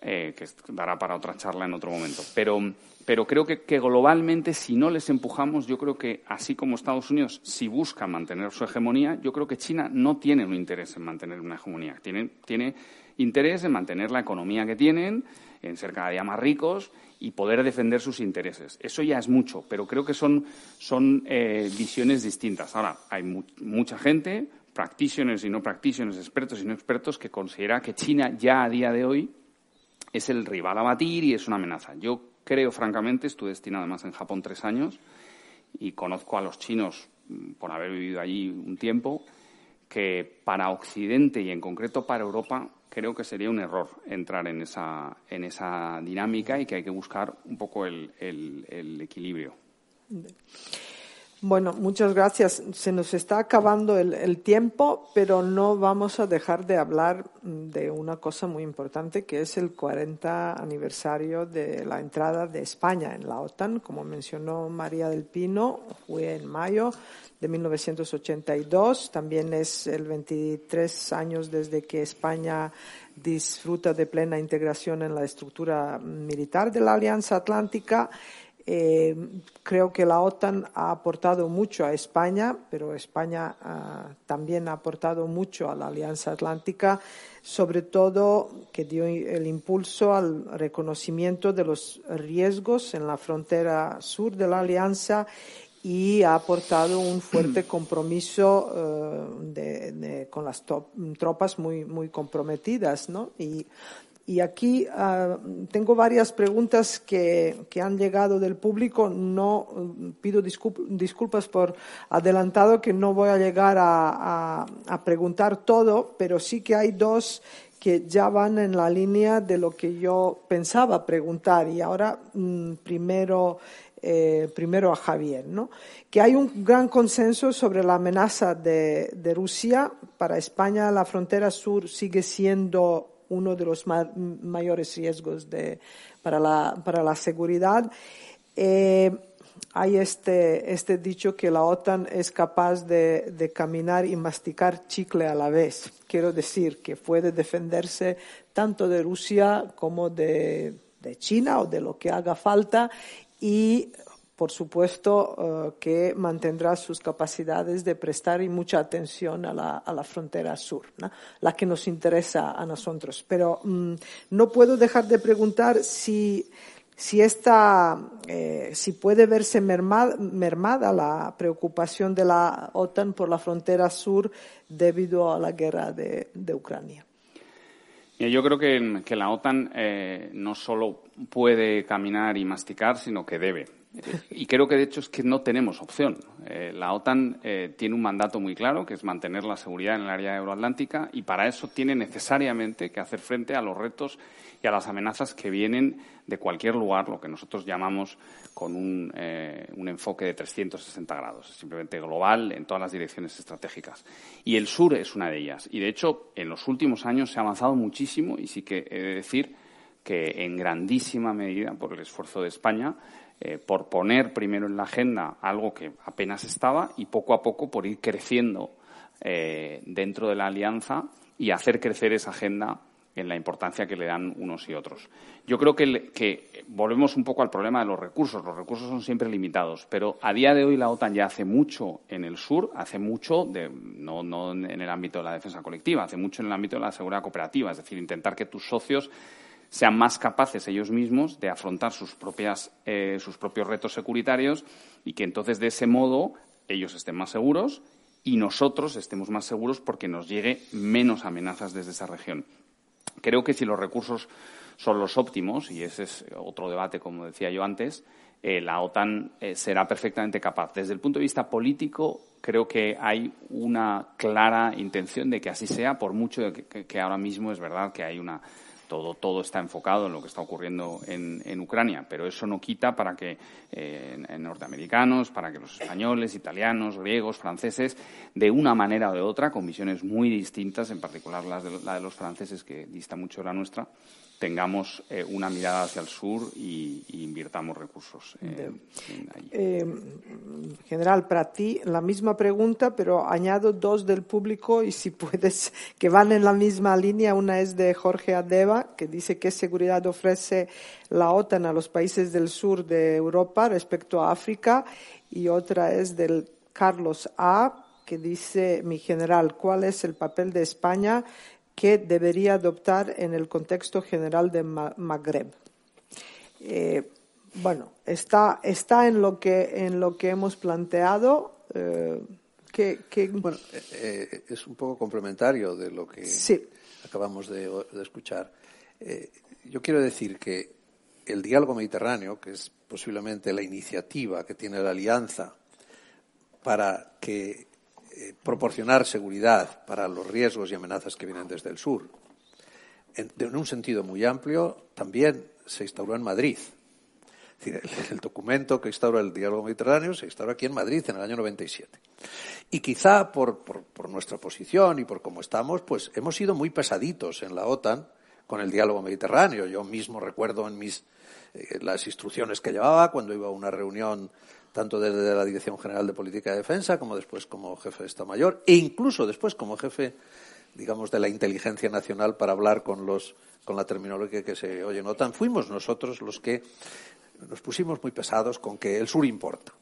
eh, que dará para otra charla en otro momento. Pero, pero creo que, globalmente, si no les empujamos, yo creo que, así como Estados Unidos, si busca mantener su hegemonía, yo creo que China no tiene un interés en mantener una hegemonía. Tiene, tiene interés en mantener la economía que tienen, en ser cada día más ricos y poder defender sus intereses. Eso ya es mucho, pero creo que son, son eh, visiones distintas. Ahora, hay mucha gente, practitioners y no practitioners, expertos y no expertos, que considera que China ya a día de hoy es el rival a batir y es una amenaza. Yo creo, francamente, estuve destinado además en Japón tres años y conozco a los chinos mm, por haber vivido allí un tiempo, que para Occidente y en concreto para Europa creo que sería un error entrar en esa, en esa dinámica y que hay que buscar un poco el, el, equilibrio. Bueno, muchas gracias. Se nos está acabando el, tiempo, pero no vamos a dejar de hablar de una cosa muy importante, que es el 40 aniversario de la entrada de España en la OTAN. Como mencionó María del Pino, fue en mayo de 1982. También es el 23 años desde que España disfruta de plena integración en la estructura militar de la Alianza Atlántica eh, creo que la OTAN ha aportado mucho a España, pero España ah, también ha aportado mucho a la Alianza Atlántica, sobre todo que dio el impulso al reconocimiento de los riesgos en la frontera sur de la Alianza y ha aportado un fuerte compromiso eh, con las tropas muy, muy comprometidas, ¿no? Y y aquí ah, tengo varias preguntas que, que, han llegado del público. No pido disculpas por adelantado que no voy a llegar a, a, preguntar todo, pero sí que hay dos que ya van en la línea de lo que yo pensaba preguntar. Y ahora mm, primero, eh, primero a Javier, ¿no? Que hay un gran consenso sobre la amenaza de, de Rusia. Para España la frontera sur sigue siendo uno de los mayores riesgos para, la, para la seguridad. Eh, hay este, este dicho que la OTAN es capaz de, de, caminar y masticar chicle a la vez. Quiero decir que puede defenderse tanto de Rusia como de, de China o de lo que haga falta y por supuesto, eh, que mantendrá sus capacidades de prestar mucha atención a la, a la frontera sur, la que nos interesa a nosotros. Pero mm, no puedo dejar de preguntar si, si, esta, eh, si puede verse mermada, la preocupación de la OTAN por la frontera sur debido a la guerra de, de Ucrania. Yo creo que, que la OTAN eh, no solo puede caminar y masticar, sino que debe. Y creo que de hecho es que no tenemos opción. Eh, la OTAN eh, tiene un mandato muy claro, que es mantener la seguridad en el área euroatlántica, y para eso tiene necesariamente que hacer frente a los retos y a las amenazas que vienen de cualquier lugar, lo que nosotros llamamos con un, eh, un enfoque de 360 grados, simplemente global en todas las direcciones estratégicas. Y el sur es una de ellas. Y de hecho, en los últimos años se ha avanzado muchísimo, y sí que he de decir que en grandísima medida por el esfuerzo de España eh, por poner primero en la agenda algo que apenas estaba y poco a poco por ir creciendo eh, dentro de la alianza y hacer crecer esa agenda en la importancia que le dan unos y otros. Yo creo que, volvemos un poco al problema de los recursos. Los recursos son siempre limitados, pero a día de hoy la OTAN ya hace mucho en el sur, hace mucho, no, no en el ámbito de la defensa colectiva, hace mucho en el ámbito de la seguridad cooperativa, es decir, intentar que tus socios sean más capaces ellos mismos de afrontar sus, propias, eh, sus propios retos securitarios y que entonces de ese modo ellos estén más seguros y nosotros estemos más seguros porque nos llegue menos amenazas desde esa región. Creo que si los recursos son los óptimos, y ese es otro debate, como decía yo antes, eh, la OTAN eh, será perfectamente capaz. Desde el punto de vista político, creo que hay una clara intención de que así sea, por mucho que ahora mismo es verdad que hay una todo, todo está enfocado en lo que está ocurriendo en, en Ucrania, pero eso no quita para que eh, norteamericanos, para que los españoles, italianos, griegos, franceses, de una manera o de otra, con visiones muy distintas, en particular la de los franceses, que dista mucho de la nuestra, tengamos eh, una mirada hacia el sur y, invirtamos recursos eh, eh, general, para ti la misma pregunta, pero añado dos del público y si puedes, que van en la misma línea. Una es de Jorge Adeva, que dice qué seguridad ofrece la OTAN a los países del sur de Europa respecto a África. Y otra es del Carlos A, que dice, mi general, ¿cuál es el papel de España que debería adoptar en el contexto general de Magreb. Eh, bueno, está, está en, lo que, en lo que hemos planteado. Eh, que, Bueno, eh, es un poco complementario de lo que acabamos de, de escuchar. yo quiero decir que el diálogo mediterráneo, que es posiblemente la iniciativa que tiene la Alianza para que eh, proporcionar seguridad para los riesgos y amenazas que vienen desde el sur. En, un sentido muy amplio, también se instauró en Madrid. el, documento que instaura el diálogo mediterráneo se instaura aquí en Madrid en el año 97. Y quizá por, por, nuestra posición y por cómo estamos, pues hemos sido muy pesaditos en la OTAN con el diálogo mediterráneo. Yo mismo recuerdo en mis eh, las instrucciones que llevaba cuando iba a una reunión tanto desde la Dirección General de Política de Defensa como después como jefe de Estado Mayor e incluso después como jefe, digamos, de la inteligencia nacional para hablar con los con la terminología que se oye en OTAN. Fuimos nosotros los que nos pusimos muy pesados con que el sur importa.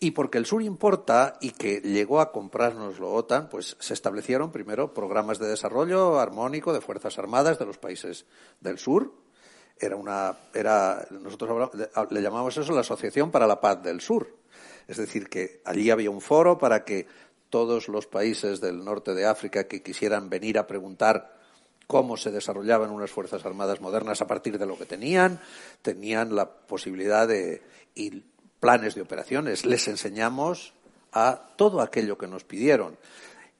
Y porque el sur importa y que llegó a comprarnos la OTAN, pues se establecieron primero programas de desarrollo armónico de Fuerzas Armadas de los países del sur. Era una, era, nosotros le llamamos eso la Asociación para la Paz del Sur. Es decir, que allí había un foro para que todos los países del norte de África que quisieran venir a preguntar cómo se desarrollaban unas Fuerzas Armadas modernas a partir de lo que tenían, tenían la posibilidad de planes de operaciones. Les enseñamos a todo aquello que nos pidieron.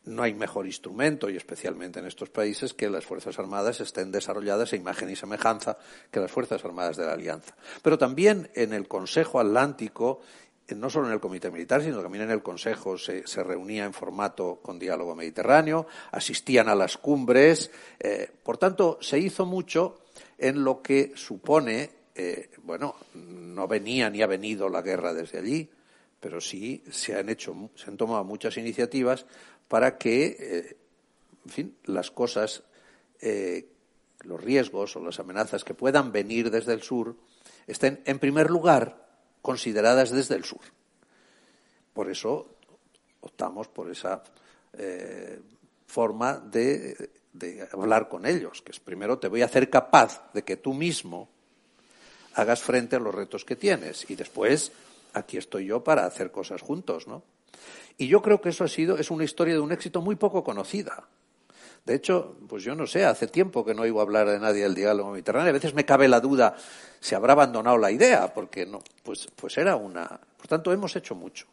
No hay mejor instrumento, y especialmente en estos países, que las Fuerzas Armadas estén desarrolladas a imagen y semejanza que las Fuerzas Armadas de la Alianza. Pero también en el Consejo Atlántico no solo en el Comité Militar, sino también en el Consejo se, reunía en formato con diálogo mediterráneo, asistían a las cumbres. Eh, por tanto, se hizo mucho en lo que supone, eh, bueno, no venía ni ha venido la guerra desde allí, pero sí se han hecho, se han tomado muchas iniciativas para que, eh, en fin, las cosas, los riesgos o las amenazas que puedan venir desde el sur estén, en primer lugar, consideradas desde el sur. Por eso optamos por esa eh, forma de, hablar con ellos, que es primero te voy a hacer capaz de que tú mismo hagas frente a los retos que tienes y después aquí estoy yo para hacer cosas juntos, ¿no? Y yo creo que eso ha sido es una historia de un éxito muy poco conocida. De hecho, pues yo no sé, hace tiempo que no oigo hablar de nadie del diálogo mediterráneo. A veces me cabe la duda se habrá abandonado la idea, porque no, pues, pues era una. Por tanto, hemos hecho mucho.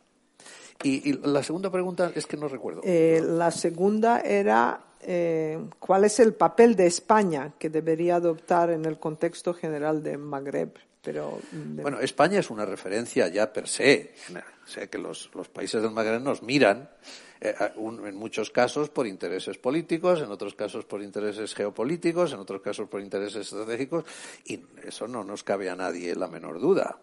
Y, la segunda pregunta es que no recuerdo. Eh, la segunda era eh, cuál es el papel de España que debería adoptar en el contexto general de Magreb. Pero, Bueno, España es una referencia ya per se. O sea, que los, los países del Magreb nos miran eh, en muchos casos por intereses políticos, en otros casos por intereses geopolíticos, en otros casos por intereses estratégicos, y eso no nos cabe a nadie la menor duda.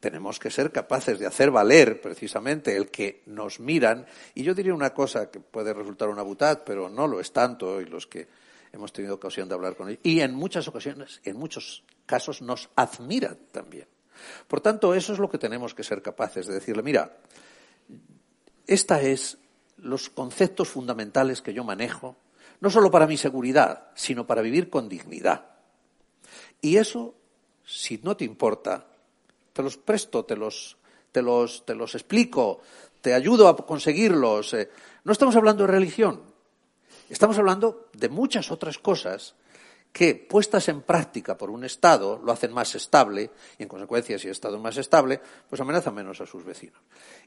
Tenemos que ser capaces de hacer valer precisamente el que nos miran, y yo diría una cosa que puede resultar una butad, pero no lo es tanto, y los que hemos tenido ocasión de hablar con ellos, y en muchas ocasiones, en muchos casos, nos admiran también. Por tanto, eso es lo que tenemos que ser capaces de decirle, mira, esta es los conceptos fundamentales que yo manejo, no solo para mi seguridad, sino para vivir con dignidad. Y eso, si no te importa, te los presto, te los, te los, te los explico, te ayudo a conseguirlos. Eh. No estamos hablando de religión, estamos hablando de muchas otras cosas que, puestas en práctica por un Estado, lo hacen más estable y, en consecuencia, si el Estado es más estable, pues amenaza menos a sus vecinos.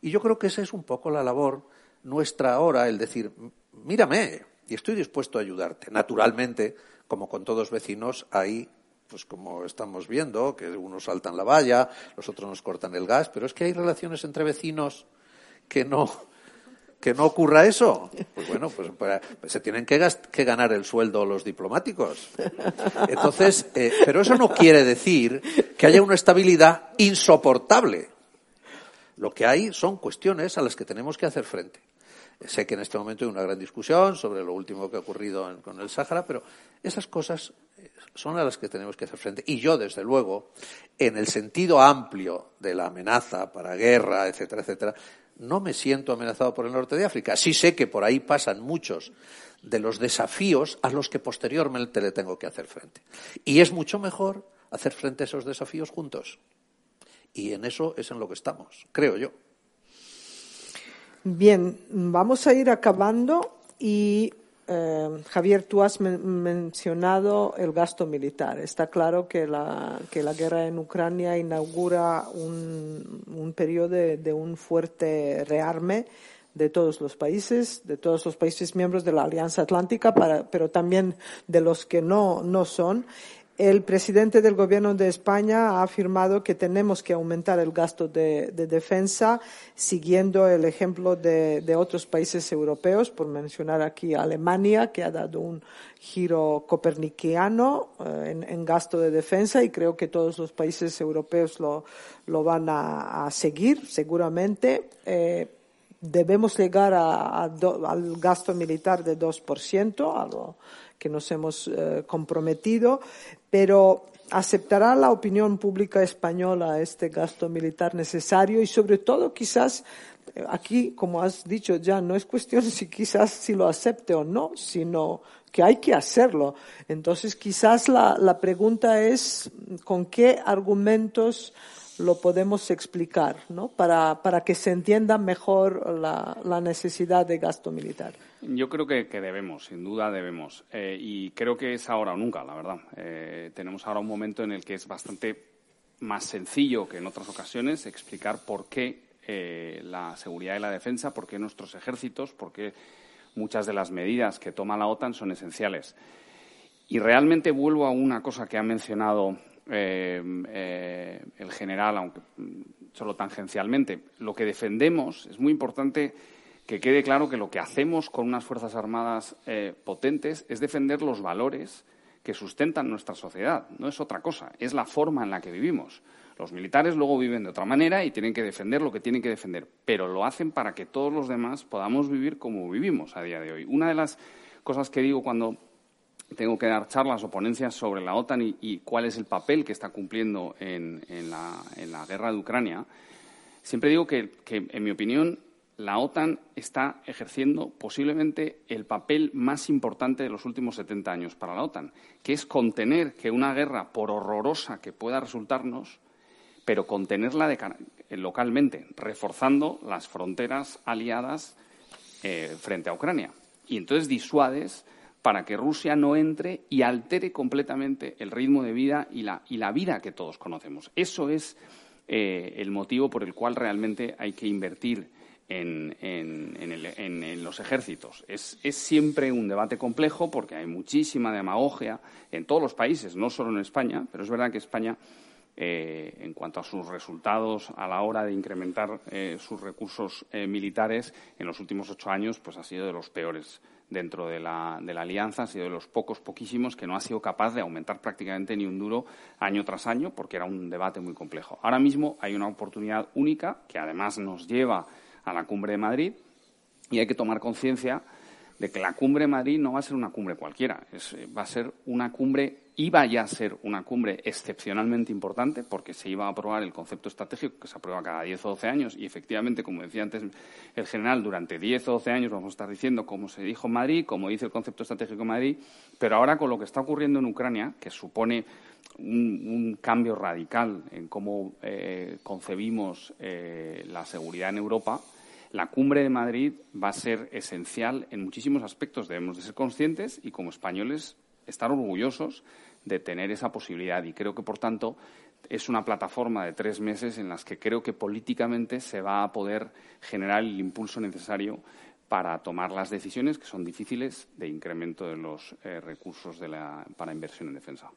Y yo creo que esa es un poco la labor nuestra hora el decir, mírame, y estoy dispuesto a ayudarte. Naturalmente, como con todos vecinos, hay, pues como estamos viendo, que unos saltan la valla, los otros nos cortan el gas, pero es que hay relaciones entre vecinos que no, que no ocurra eso. Pues bueno, pues, se tienen que, que, ganar el sueldo los diplomáticos. Entonces, eh, pero eso no quiere decir que haya una estabilidad insoportable. Lo que hay son cuestiones a las que tenemos que hacer frente. Sé que en este momento hay una gran discusión sobre lo último que ha ocurrido con el Sáhara, pero esas cosas eh, son a las que tenemos que hacer frente. Y yo, desde luego, en el sentido amplio de la amenaza para guerra, etcétera, etcétera, no me siento amenazado por el norte de África. Sí sé que por ahí pasan muchos de los desafíos a los que posteriormente le tengo que hacer frente. Y es mucho mejor hacer frente a esos desafíos juntos. Y en eso es en lo que estamos, creo yo. Bien, vamos a ir acabando y eh, Javier, tú has mencionado el gasto militar. Está claro que la, que la guerra en Ucrania inaugura un, un periodo de, un fuerte rearme de todos los países, de todos los países miembros de la Alianza Atlántica, pero también de los que no, no son. El presidente del Gobierno de España ha afirmado que tenemos que aumentar el gasto de, defensa, siguiendo el ejemplo de, otros países europeos, por mencionar aquí Alemania, que ha dado un giro copernicano eh, en, gasto de defensa y creo que todos los países europeos lo, van a, seguir, seguramente. Eh, debemos llegar al gasto militar de 2%, algo que nos hemos eh, comprometido, pero aceptará la opinión pública española este gasto militar necesario y sobre todo quizás eh, aquí, como has dicho ya, no es cuestión si quizás si lo acepte o no, sino que hay que hacerlo. Entonces, quizás la, la pregunta es con qué argumentos lo podemos explicar, ¿no? Para, para que se entienda mejor la, la, necesidad de gasto militar. Yo creo que, debemos, sin duda debemos. Eh, y creo que es ahora o nunca, la verdad. Eh, tenemos ahora un momento en el que es bastante más sencillo que en otras ocasiones explicar por qué eh, la seguridad y la defensa, por qué nuestros ejércitos, por qué muchas de las medidas que toma la OTAN son esenciales. Y realmente vuelvo a una cosa que ha mencionado el general, aunque solo tangencialmente. Lo que defendemos es muy importante que quede claro que lo que hacemos con unas Fuerzas Armadas eh, potentes es defender los valores que sustentan nuestra sociedad. No es otra cosa, es la forma en la que vivimos. Los militares luego viven de otra manera y tienen que defender lo que tienen que defender, pero lo hacen para que todos los demás podamos vivir como vivimos a día de hoy. Una de las cosas que digo cuando tengo que dar charlas o ponencias sobre la OTAN y, cuál es el papel que está cumpliendo en, la, guerra de Ucrania, siempre digo que, en mi opinión, la OTAN está ejerciendo posiblemente el papel más importante de los últimos 70 años para la OTAN, que es contener que una guerra, por horrorosa que pueda resultarnos, pero contenerla localmente, reforzando las fronteras aliadas eh, frente a Ucrania. Y entonces disuades para que Rusia no entre y altere completamente el ritmo de vida y la, y la vida que todos conocemos. Eso es eh, el motivo por el cual realmente hay que invertir en, los ejércitos. Es, siempre un debate complejo porque hay muchísima demagogia en todos los países, no solo en España, pero es verdad que España, eh, en cuanto a sus resultados a la hora de incrementar eh, sus recursos militares, en los últimos ocho años, pues ha sido de los peores dentro de la, de la, alianza, ha sido de los pocos, poquísimos, que no ha sido capaz de aumentar prácticamente ni un duro año tras año, porque era un debate muy complejo. Ahora mismo hay una oportunidad única que además nos lleva a la cumbre de Madrid y hay que tomar conciencia de que la cumbre de Madrid no va a ser una cumbre cualquiera, eh, va a ser una cumbre, iba ya a ser una cumbre excepcionalmente importante porque se iba a aprobar el concepto estratégico que se aprueba cada 10 o 12 años y efectivamente, como decía antes el general, durante 10 o 12 años vamos a estar diciendo cómo se dijo en Madrid, cómo dice el concepto estratégico de Madrid, pero ahora con lo que está ocurriendo en Ucrania, que supone un, cambio radical en cómo eh, concebimos eh, la seguridad en Europa, la cumbre de Madrid va a ser esencial en muchísimos aspectos. Debemos de ser conscientes y, como españoles, estar orgullosos de tener esa posibilidad. Y creo que, por tanto, es una plataforma de tres meses en las que creo que políticamente se va a poder generar el impulso necesario para tomar las decisiones que son difíciles de incremento de los eh, recursos para inversión en defensa.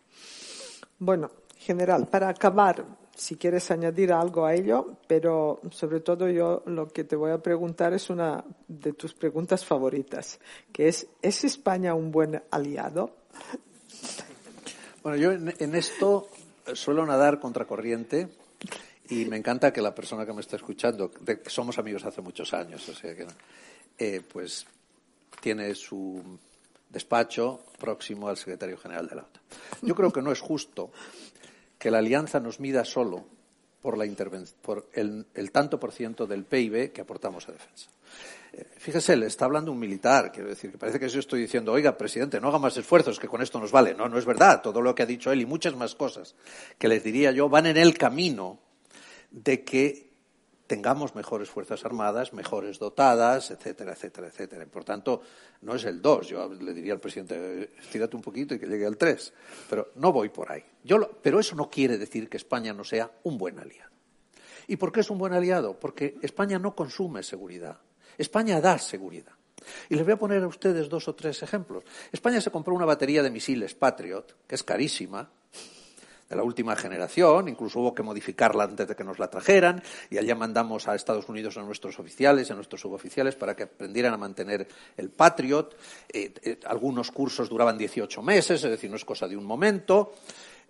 Bueno, general, para acabar, si quieres añadir algo a ello, pero sobre todo yo lo que te voy a preguntar es una de tus preguntas favoritas, que es, ¿es España un buen aliado? Bueno, yo en, esto suelo nadar contracorriente y me encanta que la persona que me está escuchando, somos amigos hace muchos años, o sea que, eh, pues tiene su despacho próximo al secretario general de la OTAN. Yo creo que no es justo que la alianza nos mida solo por, la por el, tanto por ciento del PIB que aportamos a defensa. Eh, fíjese, le está hablando un militar, quiero decir, que parece que yo estoy diciendo, oiga, presidente, no haga más esfuerzos, que con esto nos vale. No, no es verdad. Todo lo que ha dicho él y muchas más cosas que les diría yo van en el camino de que tengamos mejores Fuerzas Armadas, mejores dotadas, etcétera, etcétera, etcétera. Por tanto, no es el 2. Yo le diría al presidente, estírate un poquito y que llegue al 3. Pero no voy por ahí. pero eso no quiere decir que España no sea un buen aliado. ¿Y por qué es un buen aliado? Porque España no consume seguridad. España da seguridad. Y les voy a poner a ustedes dos o tres ejemplos. España se compró una batería de misiles Patriot, que es carísima, de la última generación, incluso hubo que modificarla antes de que nos la trajeran, y allá mandamos a Estados Unidos a nuestros oficiales, a nuestros suboficiales, para que aprendieran a mantener el Patriot. Eh, eh, algunos cursos duraban 18 meses, es decir, no es cosa de un momento,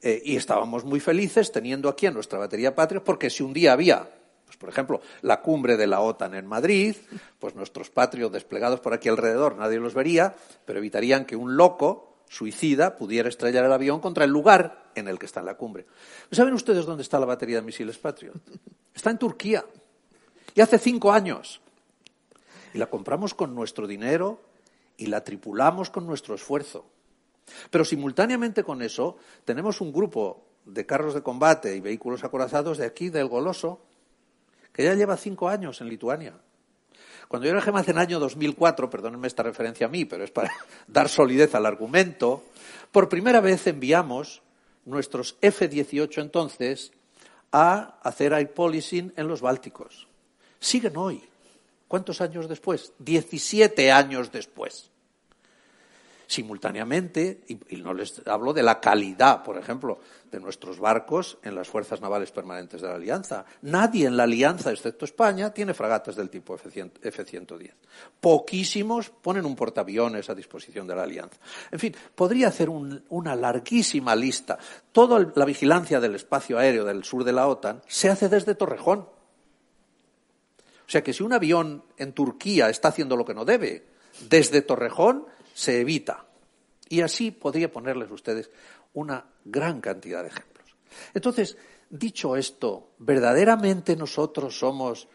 eh, y estábamos muy felices teniendo aquí a nuestra batería Patriot, porque si un día había pues, por ejemplo, la cumbre de la OTAN en Madrid, pues nuestros patrios desplegados por aquí alrededor, nadie los vería, pero evitarían que un loco suicida pudiera estrellar el avión contra el lugar en el que está en la cumbre. ¿Saben ustedes dónde está la batería de misiles Patriot? Está en Turquía. Y hace cinco años. Y la compramos con nuestro dinero y la tripulamos con nuestro esfuerzo. Pero simultáneamente con eso tenemos un grupo de carros de combate y vehículos acorazados de aquí, del Goloso, que ya lleva cinco años en Lituania. Cuando yo viajé en el año 2004, perdónenme esta referencia a mí, pero es para dar solidez al argumento, por primera vez enviamos nuestros F-18 entonces a hacer air policing en los Bálticos. Siguen hoy. ¿Cuántos años después? Diecisiete años después simultáneamente, y, no les hablo de la calidad, por ejemplo, de nuestros barcos en las fuerzas navales permanentes de la Alianza. Nadie en la Alianza, excepto España, tiene fragatas del tipo F-110. Poquísimos ponen un portaaviones a disposición de la Alianza. En fin, podría hacer una larguísima lista. Toda la vigilancia del espacio aéreo del sur de la OTAN se hace desde Torrejón. O sea que si un avión en Turquía está haciendo lo que no debe, desde Torrejón se evita. Y así podría ponerles ustedes una gran cantidad de ejemplos. Entonces, dicho esto, ¿verdaderamente nosotros somos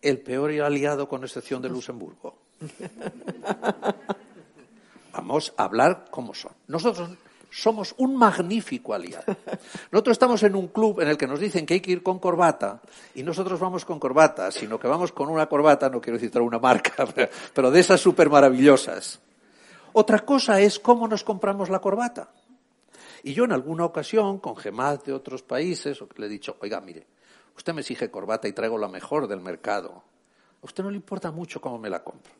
el peor aliado con excepción de Luxemburgo? Vamos a hablar como son. Nosotros somos un magnífico aliado. Nosotros estamos en un club en el que nos dicen que hay que ir con corbata y nosotros vamos con corbata, sino que vamos con una corbata, no quiero citar una marca, pero de esas súper maravillosas. Otra cosa es cómo nos compramos la corbata. Y yo en alguna ocasión, con gemas de otros países, le he dicho, oiga, mire, usted me exige corbata y traigo la mejor del mercado. A usted no le importa mucho cómo me la compro.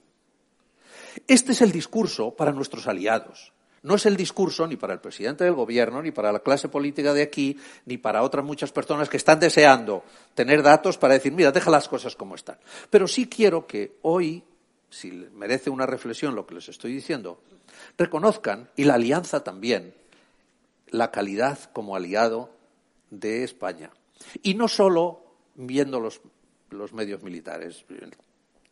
Este es el discurso para nuestros aliados. No es el discurso ni para el presidente del gobierno, ni para la clase política de aquí, ni para otras muchas personas que están deseando tener datos para decir, mira, deja las cosas como están. Pero sí quiero que hoy, si merece una reflexión lo que les estoy diciendo, reconozcan, y la alianza también, la calidad como aliado de España. Y no solo viendo los, los medios militares.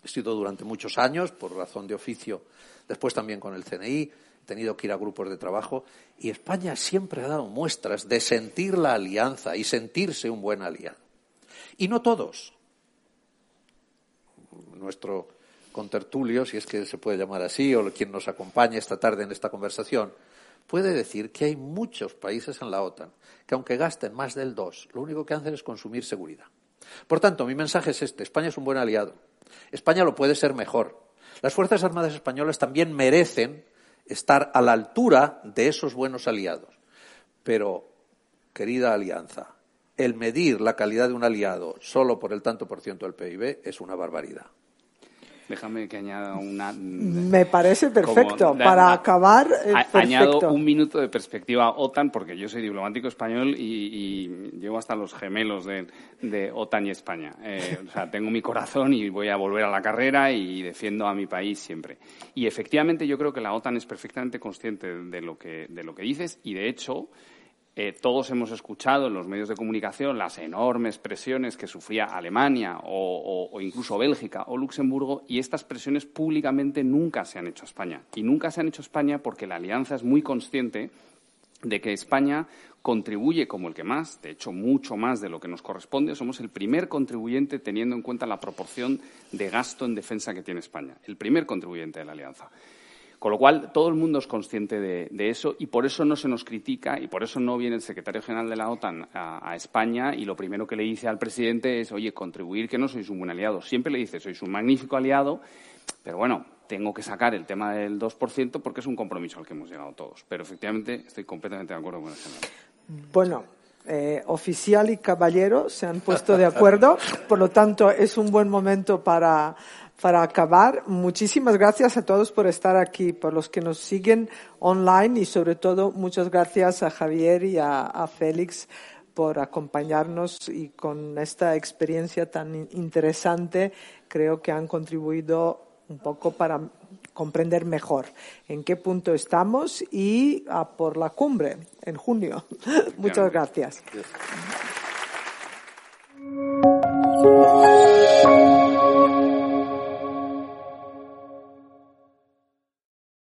He sido durante muchos años, por razón de oficio, después también con el CNI, tenido que ir a grupos de trabajo y España siempre ha dado muestras de sentir la alianza y sentirse un buen aliado. Y no todos. Nuestro contertulio, si es que se puede llamar así, o quien nos acompaña esta tarde en esta conversación, puede decir que hay muchos países en la OTAN que aunque gasten más del 2, lo único que hacen es consumir seguridad. Por tanto, mi mensaje es este. España es un buen aliado. España lo puede ser mejor. Las Fuerzas Armadas Españolas también merecen estar a la altura de esos buenos aliados. Pero, querida alianza, el medir la calidad de un aliado solo por el tanto por ciento del PIB es una barbaridad. Déjame que añada una. Me parece perfecto. para acabar. Eh, añado un minuto de perspectiva OTAN, porque yo soy diplomático español y, llevo hasta los gemelos de, OTAN y España. Eh, o sea, tengo mi corazón y voy a volver a la carrera y defiendo a mi país siempre. Y efectivamente, yo creo que la OTAN es perfectamente consciente de lo que, de lo que dices y, de hecho, eh, todos hemos escuchado en los medios de comunicación las enormes presiones que sufría Alemania o, incluso Bélgica o Luxemburgo y estas presiones públicamente nunca se han hecho a España. Y nunca se han hecho a España porque la Alianza es muy consciente de que España contribuye como el que más, de hecho mucho más de lo que nos corresponde. Somos el primer contribuyente teniendo en cuenta la proporción de gasto en defensa que tiene España, el primer contribuyente de la Alianza. Con lo cual, todo el mundo es consciente de, eso y por eso no se nos critica y por eso no viene el secretario general de la OTAN a, España y lo primero que le dice al presidente es, oye, contribuir que no sois un buen aliado. Siempre le dice, sois un magnífico aliado, pero bueno, tengo que sacar el tema del 2% porque es un compromiso al que hemos llegado todos. Pero efectivamente estoy completamente de acuerdo con el general. Bueno, eh, oficial y caballero se han puesto de acuerdo, por lo tanto es un buen momento para para acabar, muchísimas gracias a todos por estar aquí, por los que nos siguen online y sobre todo muchas gracias a Javier y a, Félix por acompañarnos y con esta experiencia tan interesante creo que han contribuido un poco para comprender mejor en qué punto estamos y por la cumbre en junio. Muchas gracias.